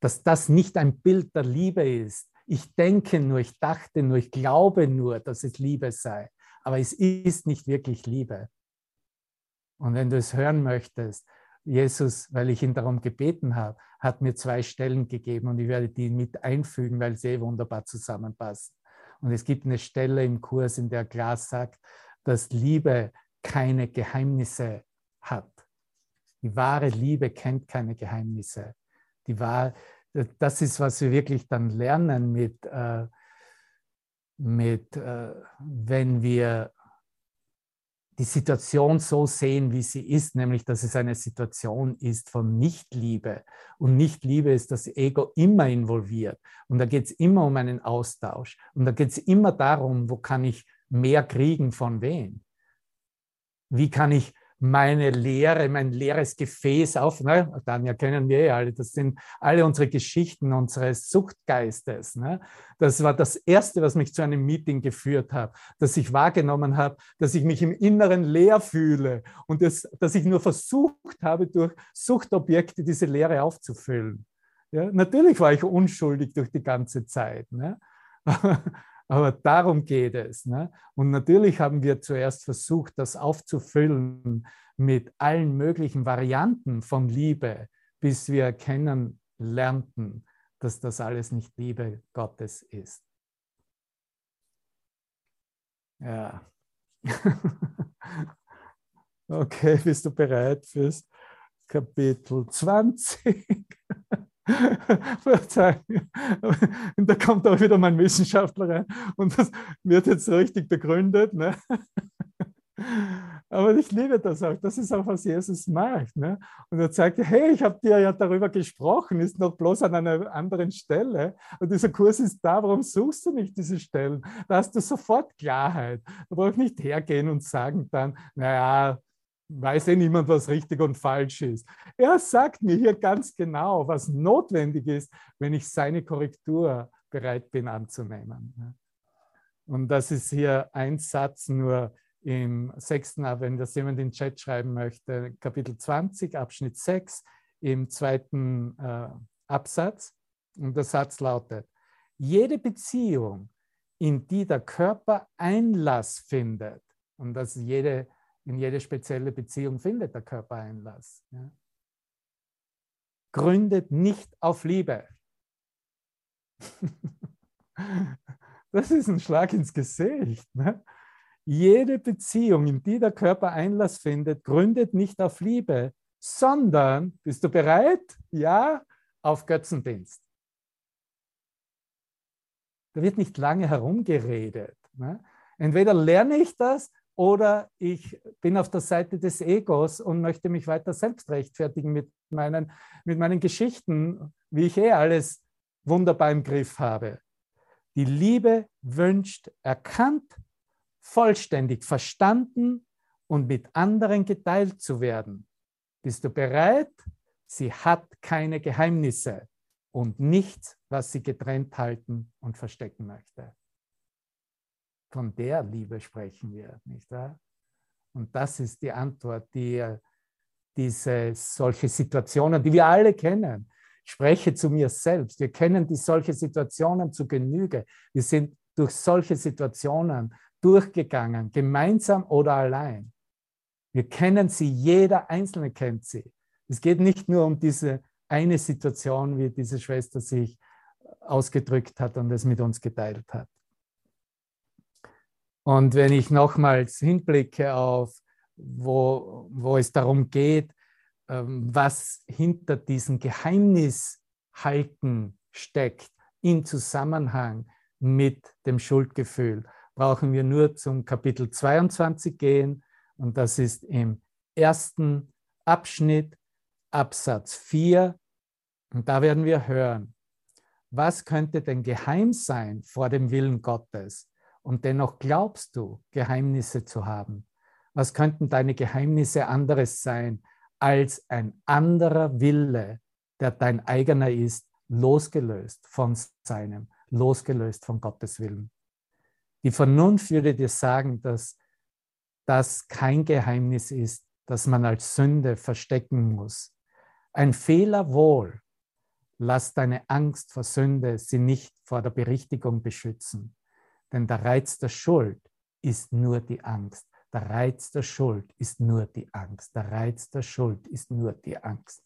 dass das nicht ein Bild der Liebe ist. Ich denke nur, ich dachte nur, ich glaube nur, dass es Liebe sei. Aber es ist nicht wirklich Liebe. Und wenn du es hören möchtest, Jesus, weil ich ihn darum gebeten habe, hat mir zwei Stellen gegeben und ich werde die mit einfügen, weil sie wunderbar zusammenpassen. Und es gibt eine Stelle im Kurs, in der klar sagt, dass Liebe keine Geheimnisse hat. Die wahre Liebe kennt keine Geheimnisse. Die wahr, das ist, was wir wirklich dann lernen mit, äh, mit äh, wenn wir die Situation so sehen, wie sie ist, nämlich dass es eine Situation ist von Nichtliebe. Und Nichtliebe ist das Ego immer involviert. Und da geht es immer um einen Austausch. Und da geht es immer darum, wo kann ich mehr kriegen von wem? Wie kann ich meine Lehre, mein leeres Gefäß auf. Ne? Tanja kennen wir ja alle, das sind alle unsere Geschichten unseres Suchtgeistes. Ne? Das war das Erste, was mich zu einem Meeting geführt hat, dass ich wahrgenommen habe, dass ich mich im Inneren leer fühle und das, dass ich nur versucht habe, durch Suchtobjekte diese Leere aufzufüllen. Ja? Natürlich war ich unschuldig durch die ganze Zeit. Ne? Aber darum geht es. Ne? Und natürlich haben wir zuerst versucht, das aufzufüllen mit allen möglichen Varianten von Liebe, bis wir erkennen lernten, dass das alles nicht Liebe Gottes ist. Ja. okay, bist du bereit fürs Kapitel 20? und da kommt auch wieder mein Wissenschaftler rein und das wird jetzt richtig begründet. Ne? Aber ich liebe das auch. Das ist auch, was Jesus macht. Ne? Und er sagt, hey, ich habe dir ja darüber gesprochen, ist noch bloß an einer anderen Stelle. Und dieser Kurs ist da, warum suchst du nicht diese Stellen? Da hast du sofort Klarheit. Da brauchst nicht hergehen und sagen dann, naja, weiß eh niemand, was richtig und falsch ist. Er sagt mir hier ganz genau, was notwendig ist, wenn ich seine Korrektur bereit bin anzunehmen. Und das ist hier ein Satz nur im sechsten, wenn das jemand in den Chat schreiben möchte, Kapitel 20, Abschnitt 6, im zweiten äh, Absatz. Und der Satz lautet, jede Beziehung, in die der Körper Einlass findet, und das ist jede in jede spezielle Beziehung findet der Körper Einlass. Ja. Gründet nicht auf Liebe. das ist ein Schlag ins Gesicht. Ne? Jede Beziehung, in die der Körper Einlass findet, gründet nicht auf Liebe, sondern, bist du bereit? Ja, auf Götzendienst. Da wird nicht lange herumgeredet. Ne? Entweder lerne ich das oder ich bin auf der Seite des Egos und möchte mich weiter selbst rechtfertigen mit meinen, mit meinen Geschichten, wie ich eh alles wunderbar im Griff habe. Die Liebe wünscht erkannt, vollständig verstanden und mit anderen geteilt zu werden. Bist du bereit, Sie hat keine Geheimnisse und nichts, was sie getrennt halten und verstecken möchte. Von der Liebe sprechen wir, nicht wahr? Und das ist die Antwort, die diese solche Situationen, die wir alle kennen. Spreche zu mir selbst. Wir kennen die solche Situationen zu Genüge. Wir sind durch solche Situationen durchgegangen, gemeinsam oder allein. Wir kennen sie, jeder Einzelne kennt sie. Es geht nicht nur um diese eine Situation, wie diese Schwester sich ausgedrückt hat und es mit uns geteilt hat. Und wenn ich nochmals hinblicke auf, wo, wo es darum geht, ähm, was hinter diesem Geheimnishalten steckt, in Zusammenhang mit dem Schuldgefühl, brauchen wir nur zum Kapitel 22 gehen. Und das ist im ersten Abschnitt, Absatz 4. Und da werden wir hören, was könnte denn geheim sein vor dem Willen Gottes? Und dennoch glaubst du, Geheimnisse zu haben. Was könnten deine Geheimnisse anderes sein als ein anderer Wille, der dein eigener ist, losgelöst von seinem, losgelöst von Gottes Willen? Die Vernunft würde dir sagen, dass das kein Geheimnis ist, das man als Sünde verstecken muss. Ein Fehler wohl. Lass deine Angst vor Sünde sie nicht vor der Berichtigung beschützen. Denn der Reiz der Schuld ist nur die Angst. Der Reiz der Schuld ist nur die Angst. Der Reiz der Schuld ist nur die Angst.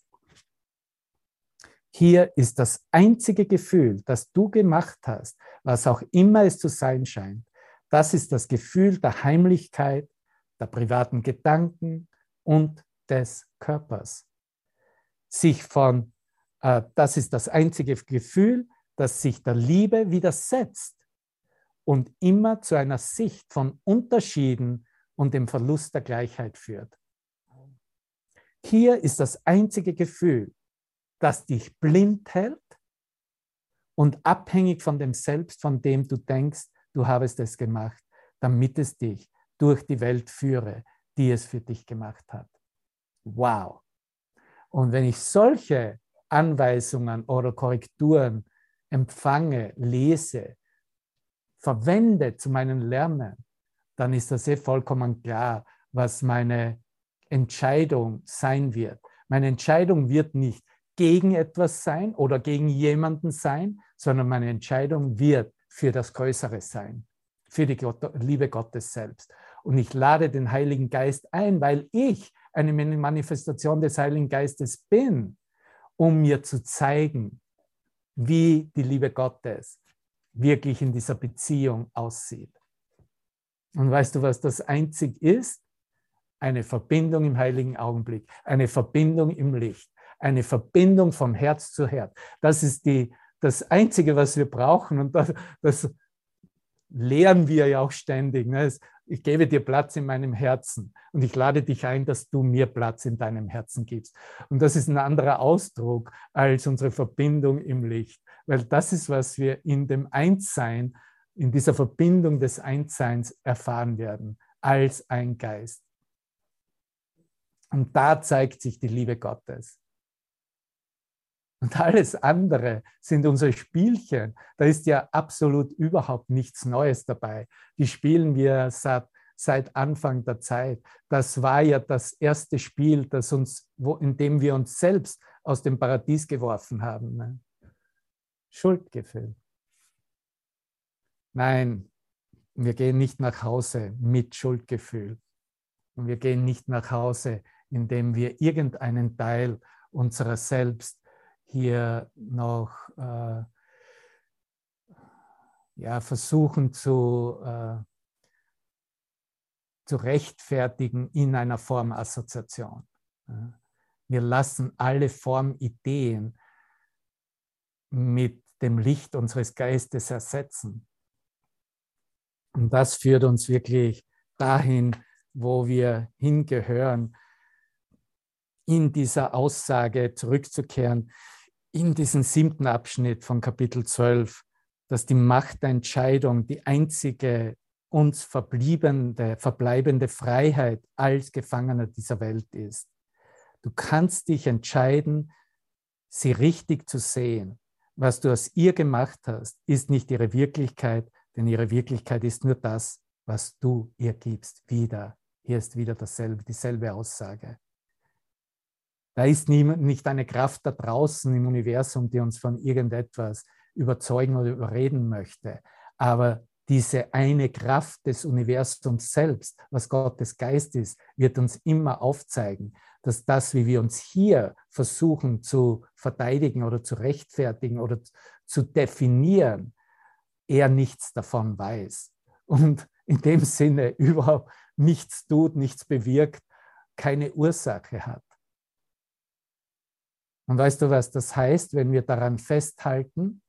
Hier ist das einzige Gefühl, das du gemacht hast, was auch immer es zu sein scheint. Das ist das Gefühl der Heimlichkeit, der privaten Gedanken und des Körpers. Sich von, äh, das ist das einzige Gefühl, das sich der Liebe widersetzt und immer zu einer Sicht von Unterschieden und dem Verlust der Gleichheit führt. Hier ist das einzige Gefühl, das dich blind hält und abhängig von dem Selbst, von dem du denkst, du habest es gemacht, damit es dich durch die Welt führe, die es für dich gemacht hat. Wow. Und wenn ich solche Anweisungen oder Korrekturen empfange, lese, verwende zu meinem Lernen, dann ist das eh vollkommen klar, was meine Entscheidung sein wird. Meine Entscheidung wird nicht gegen etwas sein oder gegen jemanden sein, sondern meine Entscheidung wird für das Größere sein, für die Liebe Gottes selbst. Und ich lade den Heiligen Geist ein, weil ich eine Manifestation des Heiligen Geistes bin, um mir zu zeigen, wie die Liebe Gottes wirklich in dieser Beziehung aussieht. Und weißt du, was das einzig ist? Eine Verbindung im heiligen Augenblick, eine Verbindung im Licht, eine Verbindung vom Herz zu Herz. Das ist die, das Einzige, was wir brauchen. Und das, das lehren wir ja auch ständig. Ne? Ich gebe dir Platz in meinem Herzen und ich lade dich ein, dass du mir Platz in deinem Herzen gibst. Und das ist ein anderer Ausdruck als unsere Verbindung im Licht, weil das ist, was wir in dem Einssein, in dieser Verbindung des Einsseins erfahren werden, als ein Geist. Und da zeigt sich die Liebe Gottes. Und alles andere sind unsere Spielchen. Da ist ja absolut überhaupt nichts Neues dabei. Die spielen wir seit, seit Anfang der Zeit. Das war ja das erste Spiel, das uns, wo, in dem wir uns selbst aus dem Paradies geworfen haben. Ne? Schuldgefühl. Nein, wir gehen nicht nach Hause mit Schuldgefühl. Und wir gehen nicht nach Hause, indem wir irgendeinen Teil unserer selbst hier noch äh, ja, versuchen zu, äh, zu rechtfertigen in einer Formassoziation. Wir lassen alle Formideen mit dem Licht unseres Geistes ersetzen. Und das führt uns wirklich dahin, wo wir hingehören, in dieser Aussage zurückzukehren, in diesem siebten Abschnitt von Kapitel 12, dass die Macht der Entscheidung die einzige uns verbliebene, verbleibende Freiheit als Gefangener dieser Welt ist. Du kannst dich entscheiden, sie richtig zu sehen. Was du aus ihr gemacht hast, ist nicht ihre Wirklichkeit, denn ihre Wirklichkeit ist nur das, was du ihr gibst, wieder. Hier ist wieder dasselbe, dieselbe Aussage. Da ist niemand, nicht eine Kraft da draußen im Universum, die uns von irgendetwas überzeugen oder überreden möchte. Aber diese eine Kraft des Universums selbst, was Gottes Geist ist, wird uns immer aufzeigen, dass das, wie wir uns hier versuchen zu verteidigen oder zu rechtfertigen oder zu definieren, er nichts davon weiß. Und in dem Sinne überhaupt nichts tut, nichts bewirkt, keine Ursache hat. Und weißt du, was das heißt, wenn wir daran festhalten?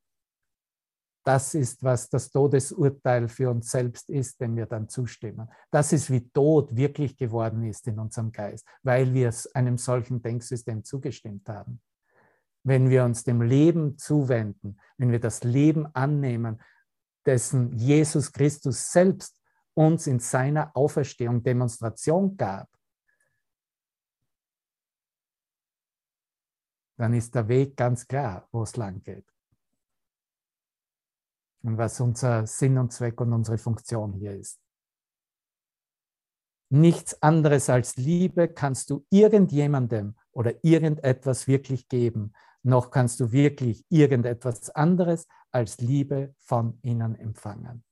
Das ist, was das Todesurteil für uns selbst ist, wenn wir dann zustimmen. Das ist, wie Tod wirklich geworden ist in unserem Geist, weil wir einem solchen Denksystem zugestimmt haben. Wenn wir uns dem Leben zuwenden, wenn wir das Leben annehmen, dessen Jesus Christus selbst uns in seiner Auferstehung Demonstration gab, dann ist der Weg ganz klar, wo es lang geht. Und was unser Sinn und Zweck und unsere Funktion hier ist. Nichts anderes als Liebe kannst du irgendjemandem oder irgendetwas wirklich geben, noch kannst du wirklich irgendetwas anderes als Liebe von ihnen empfangen.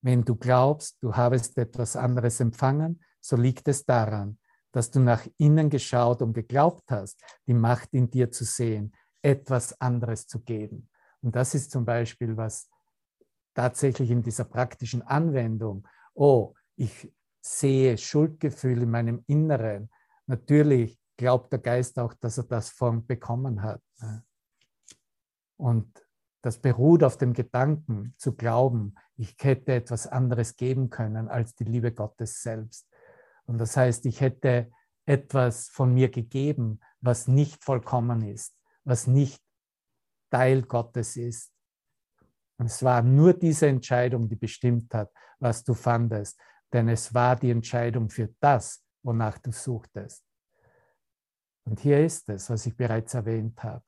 Wenn du glaubst, du habest etwas anderes empfangen, so liegt es daran, dass du nach innen geschaut und geglaubt hast, die Macht in dir zu sehen, etwas anderes zu geben. Und das ist zum Beispiel, was tatsächlich in dieser praktischen Anwendung, oh, ich sehe Schuldgefühl in meinem Inneren. Natürlich glaubt der Geist auch, dass er das von bekommen hat. Und das beruht auf dem Gedanken zu glauben, ich hätte etwas anderes geben können als die Liebe Gottes selbst. Und das heißt, ich hätte etwas von mir gegeben, was nicht vollkommen ist, was nicht Teil Gottes ist. Und es war nur diese Entscheidung, die bestimmt hat, was du fandest. Denn es war die Entscheidung für das, wonach du suchtest. Und hier ist es, was ich bereits erwähnt habe.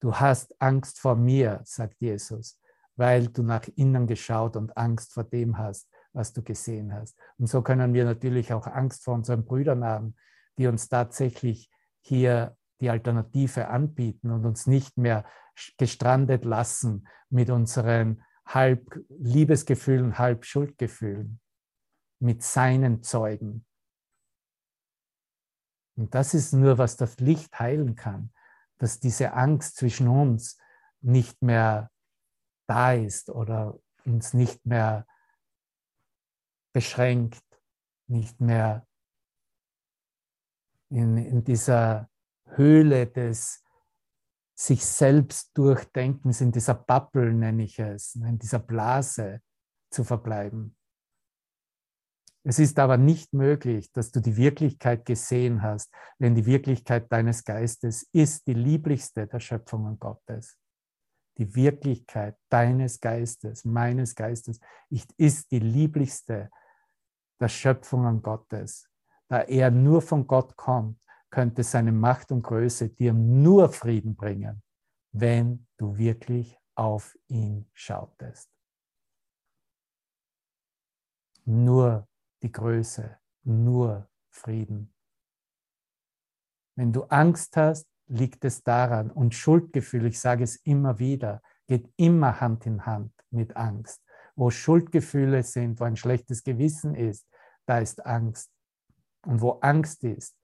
Du hast Angst vor mir, sagt Jesus, weil du nach innen geschaut und Angst vor dem hast, was du gesehen hast. Und so können wir natürlich auch Angst vor unseren Brüdern haben, die uns tatsächlich hier die Alternative anbieten und uns nicht mehr gestrandet lassen mit unseren halb Liebesgefühlen, halb Schuldgefühlen, mit seinen Zeugen. Und das ist nur, was das Licht heilen kann, dass diese Angst zwischen uns nicht mehr da ist oder uns nicht mehr beschränkt, nicht mehr in, in dieser Höhle des sich selbst Durchdenkens, in dieser Bubble nenne ich es, in dieser Blase zu verbleiben. Es ist aber nicht möglich, dass du die Wirklichkeit gesehen hast, wenn die Wirklichkeit deines Geistes ist die lieblichste der Schöpfungen Gottes. Die Wirklichkeit deines Geistes, meines Geistes, ist die lieblichste der Schöpfungen Gottes. Da er nur von Gott kommt, könnte seine Macht und Größe dir nur Frieden bringen, wenn du wirklich auf ihn schautest. Nur die Größe, nur Frieden. Wenn du Angst hast, liegt es daran. Und Schuldgefühl, ich sage es immer wieder, geht immer Hand in Hand mit Angst. Wo Schuldgefühle sind, wo ein schlechtes Gewissen ist, da ist Angst. Und wo Angst ist,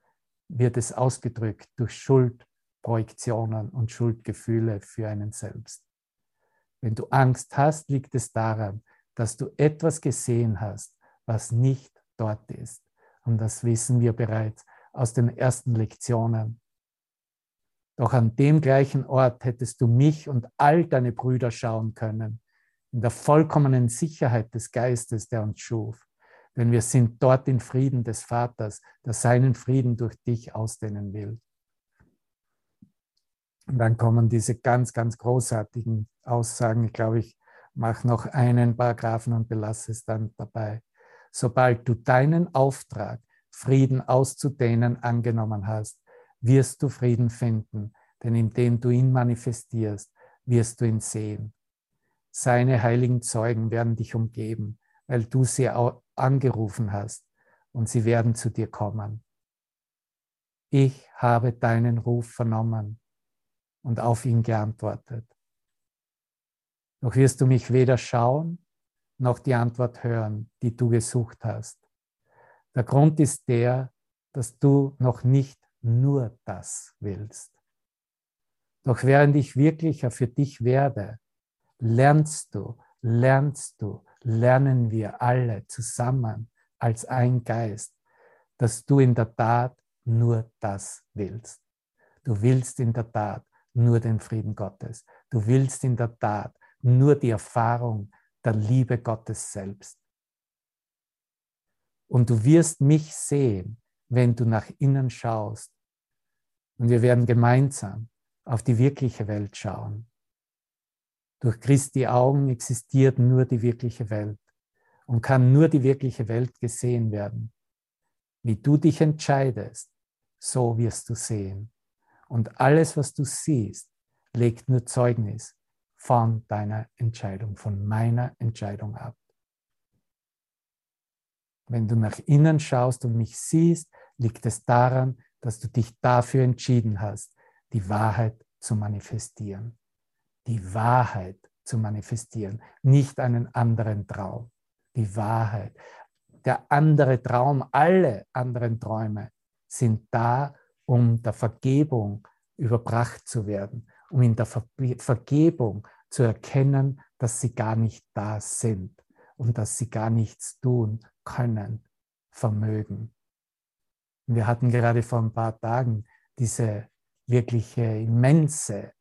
wird es ausgedrückt durch Schuldprojektionen und Schuldgefühle für einen selbst. Wenn du Angst hast, liegt es daran, dass du etwas gesehen hast, was nicht dort ist. Und das wissen wir bereits aus den ersten Lektionen. Doch an dem gleichen Ort hättest du mich und all deine Brüder schauen können, in der vollkommenen Sicherheit des Geistes, der uns schuf. Denn wir sind dort in Frieden des Vaters, der seinen Frieden durch dich ausdehnen will. Und dann kommen diese ganz, ganz großartigen Aussagen. Ich glaube, ich mache noch einen Paragraphen und belasse es dann dabei. Sobald du deinen Auftrag Frieden auszudehnen angenommen hast, wirst du Frieden finden, denn indem du ihn manifestierst, wirst du ihn sehen. Seine heiligen Zeugen werden dich umgeben, weil du sie angerufen hast und sie werden zu dir kommen. Ich habe deinen Ruf vernommen und auf ihn geantwortet. Doch wirst du mich weder schauen noch die Antwort hören, die du gesucht hast. Der Grund ist der, dass du noch nicht nur das willst. Doch während ich wirklicher für dich werde, lernst du, lernst du, lernen wir alle zusammen als ein Geist, dass du in der Tat nur das willst. Du willst in der Tat nur den Frieden Gottes. Du willst in der Tat nur die Erfahrung der Liebe Gottes selbst. Und du wirst mich sehen, wenn du nach innen schaust. Und wir werden gemeinsam auf die wirkliche Welt schauen. Durch Christi Augen existiert nur die wirkliche Welt und kann nur die wirkliche Welt gesehen werden. Wie du dich entscheidest, so wirst du sehen. Und alles, was du siehst, legt nur Zeugnis von deiner Entscheidung, von meiner Entscheidung ab. Wenn du nach innen schaust und mich siehst, liegt es daran, dass du dich dafür entschieden hast, die Wahrheit zu manifestieren. Die Wahrheit zu manifestieren, nicht einen anderen Traum. Die Wahrheit. Der andere Traum, alle anderen Träume sind da, um der Vergebung überbracht zu werden, um in der Ver Vergebung zu erkennen, dass sie gar nicht da sind und dass sie gar nichts tun können, vermögen. Wir hatten gerade vor ein paar Tagen diese wirkliche immense,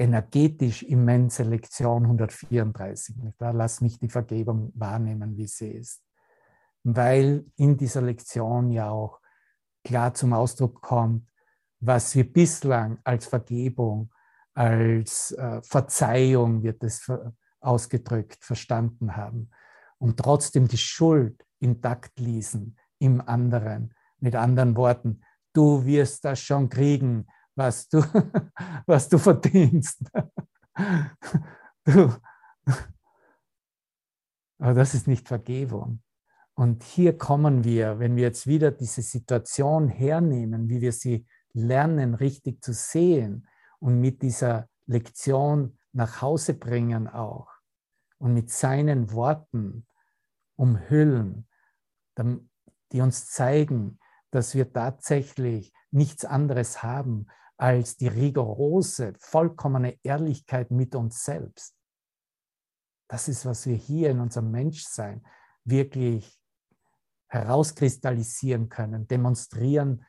energetisch immense Lektion 134. Da lass mich die Vergebung wahrnehmen, wie sie ist. Weil in dieser Lektion ja auch klar zum Ausdruck kommt, was wir bislang als Vergebung, als äh, Verzeihung wird es ausgedrückt, verstanden haben und trotzdem die Schuld intakt ließen im anderen. Mit anderen Worten, du wirst das schon kriegen, was du, was du verdienst. Du. Aber das ist nicht Vergebung. Und hier kommen wir, wenn wir jetzt wieder diese Situation hernehmen, wie wir sie lernen, richtig zu sehen und mit dieser Lektion nach Hause bringen auch und mit seinen Worten umhüllen, die uns zeigen, dass wir tatsächlich nichts anderes haben als die rigorose, vollkommene Ehrlichkeit mit uns selbst. Das ist, was wir hier in unserem Menschsein wirklich herauskristallisieren können, demonstrieren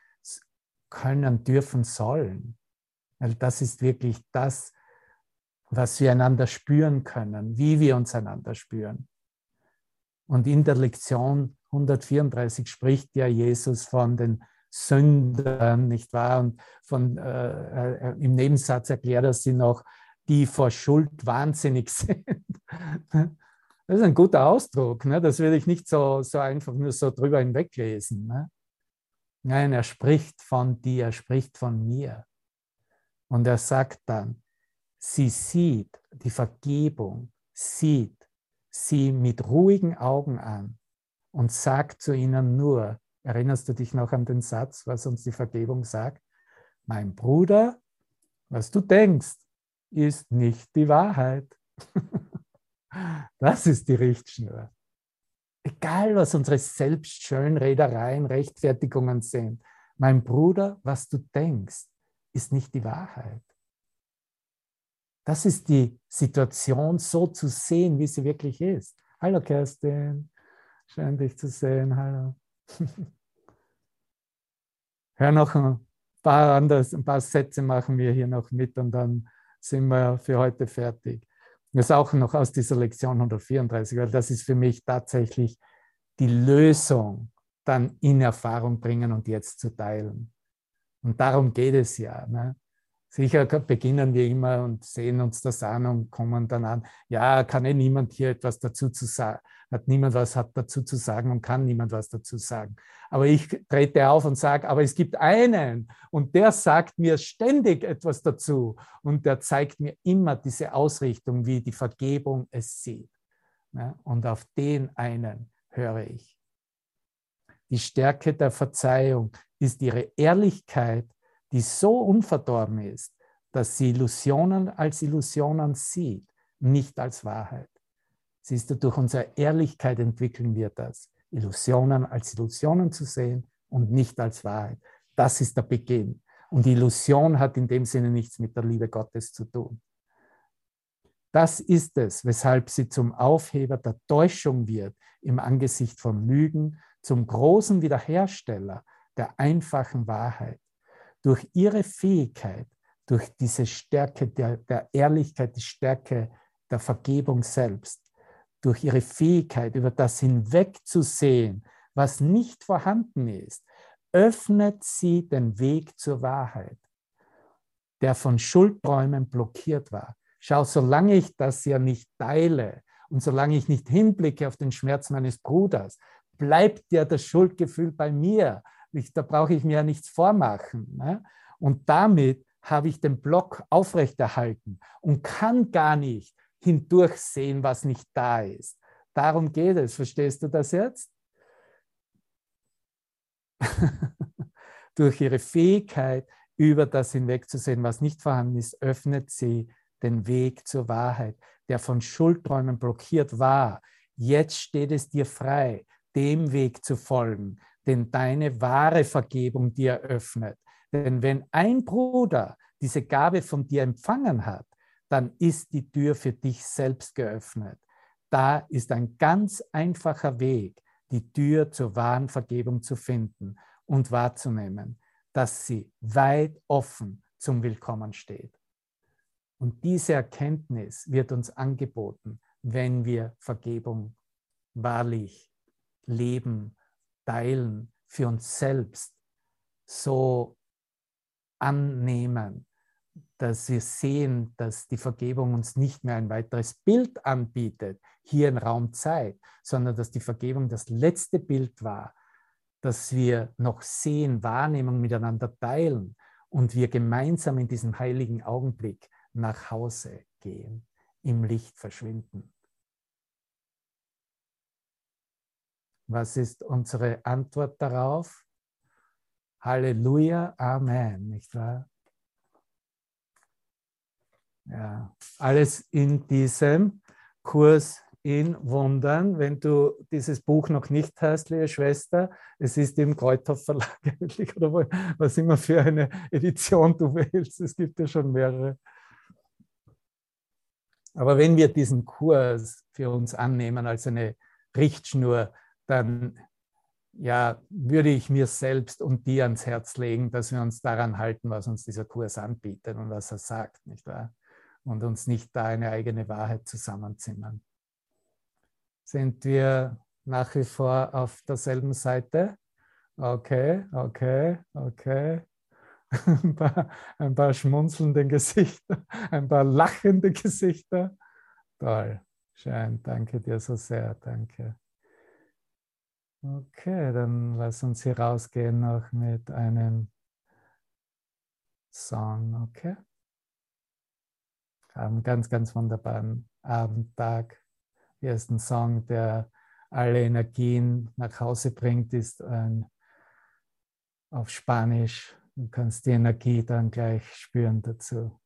können, dürfen, sollen. Weil das ist wirklich das, was wir einander spüren können, wie wir uns einander spüren. Und in der Lektion 134 spricht ja Jesus von den Sündern, nicht wahr? Und von, äh, äh, im Nebensatz erklärt er sie noch, die vor Schuld wahnsinnig sind. Das ist ein guter Ausdruck. Ne? Das würde ich nicht so, so einfach nur so drüber hinweglesen. Ne? Nein, er spricht von dir, er spricht von mir. Und er sagt dann, sie sieht die Vergebung, sieht sie mit ruhigen Augen an und sagt zu ihnen nur, erinnerst du dich noch an den Satz, was uns die Vergebung sagt? Mein Bruder, was du denkst, ist nicht die Wahrheit. das ist die Richtschnur. Egal, was unsere Selbstschönredereien, Rechtfertigungen sind, mein Bruder, was du denkst, ist nicht die Wahrheit. Das ist die Situation, so zu sehen, wie sie wirklich ist. Hallo Kerstin. Schön, dich zu sehen. Hallo. Hör noch ein paar, anders, ein paar Sätze machen wir hier noch mit und dann sind wir für heute fertig. Das ist auch noch aus dieser Lektion 134, weil das ist für mich tatsächlich die Lösung, dann in Erfahrung bringen und jetzt zu teilen. Und darum geht es ja. Ne? Sicher beginnen wir immer und sehen uns das an und kommen dann an, ja, kann eh niemand hier etwas dazu zu sagen, hat niemand was hat dazu zu sagen und kann niemand was dazu sagen. Aber ich trete auf und sage, aber es gibt einen und der sagt mir ständig etwas dazu und der zeigt mir immer diese Ausrichtung, wie die Vergebung es sieht. Und auf den einen höre ich. Die Stärke der Verzeihung ist ihre Ehrlichkeit die so unverdorben ist, dass sie Illusionen als Illusionen sieht, nicht als Wahrheit. Siehst du, durch unsere Ehrlichkeit entwickeln wir das, Illusionen als Illusionen zu sehen und nicht als Wahrheit. Das ist der Beginn. Und die Illusion hat in dem Sinne nichts mit der Liebe Gottes zu tun. Das ist es, weshalb sie zum Aufheber der Täuschung wird im Angesicht von Lügen, zum großen Wiederhersteller der einfachen Wahrheit durch ihre Fähigkeit, durch diese Stärke der, der Ehrlichkeit, die Stärke der Vergebung selbst, durch ihre Fähigkeit, über das hinwegzusehen, was nicht vorhanden ist, öffnet sie den Weg zur Wahrheit, der von Schuldträumen blockiert war. Schau, solange ich das ja nicht teile und solange ich nicht hinblicke auf den Schmerz meines Bruders, bleibt ja das Schuldgefühl bei mir. Ich, da brauche ich mir ja nichts vormachen. Ne? Und damit habe ich den Block aufrechterhalten und kann gar nicht hindurchsehen, was nicht da ist. Darum geht es. Verstehst du das jetzt? Durch ihre Fähigkeit, über das hinwegzusehen, was nicht vorhanden ist, öffnet sie den Weg zur Wahrheit, der von Schuldträumen blockiert war. Jetzt steht es dir frei, dem Weg zu folgen, den deine wahre Vergebung dir öffnet. Denn wenn ein Bruder diese Gabe von dir empfangen hat, dann ist die Tür für dich selbst geöffnet. Da ist ein ganz einfacher Weg, die Tür zur wahren Vergebung zu finden und wahrzunehmen, dass sie weit offen zum Willkommen steht. Und diese Erkenntnis wird uns angeboten, wenn wir Vergebung wahrlich leben teilen, für uns selbst so annehmen, dass wir sehen, dass die Vergebung uns nicht mehr ein weiteres Bild anbietet, hier in Raum Zeit, sondern dass die Vergebung das letzte Bild war, dass wir noch sehen, Wahrnehmung miteinander teilen und wir gemeinsam in diesem heiligen Augenblick nach Hause gehen, im Licht verschwinden. Was ist unsere Antwort darauf? Halleluja, Amen, nicht wahr? Ja, alles in diesem Kurs in Wundern. Wenn du dieses Buch noch nicht hast, liebe Schwester, es ist im Kreuthoff Verlag oder was immer für eine Edition du wählst. Es gibt ja schon mehrere. Aber wenn wir diesen Kurs für uns annehmen als eine Richtschnur, dann ja, würde ich mir selbst und dir ans Herz legen, dass wir uns daran halten, was uns dieser Kurs anbietet und was er sagt, nicht wahr? Und uns nicht da eine eigene Wahrheit zusammenzimmern. Sind wir nach wie vor auf derselben Seite? Okay, okay, okay. Ein paar, ein paar schmunzelnde Gesichter, ein paar lachende Gesichter. Toll, schön, danke dir so sehr, danke. Okay, dann lass uns hier rausgehen noch mit einem Song, okay? Einen ganz, ganz wunderbaren Abendtag. Hier ist ein Song, der alle Energien nach Hause bringt, ist ein, auf Spanisch. Du kannst die Energie dann gleich spüren dazu.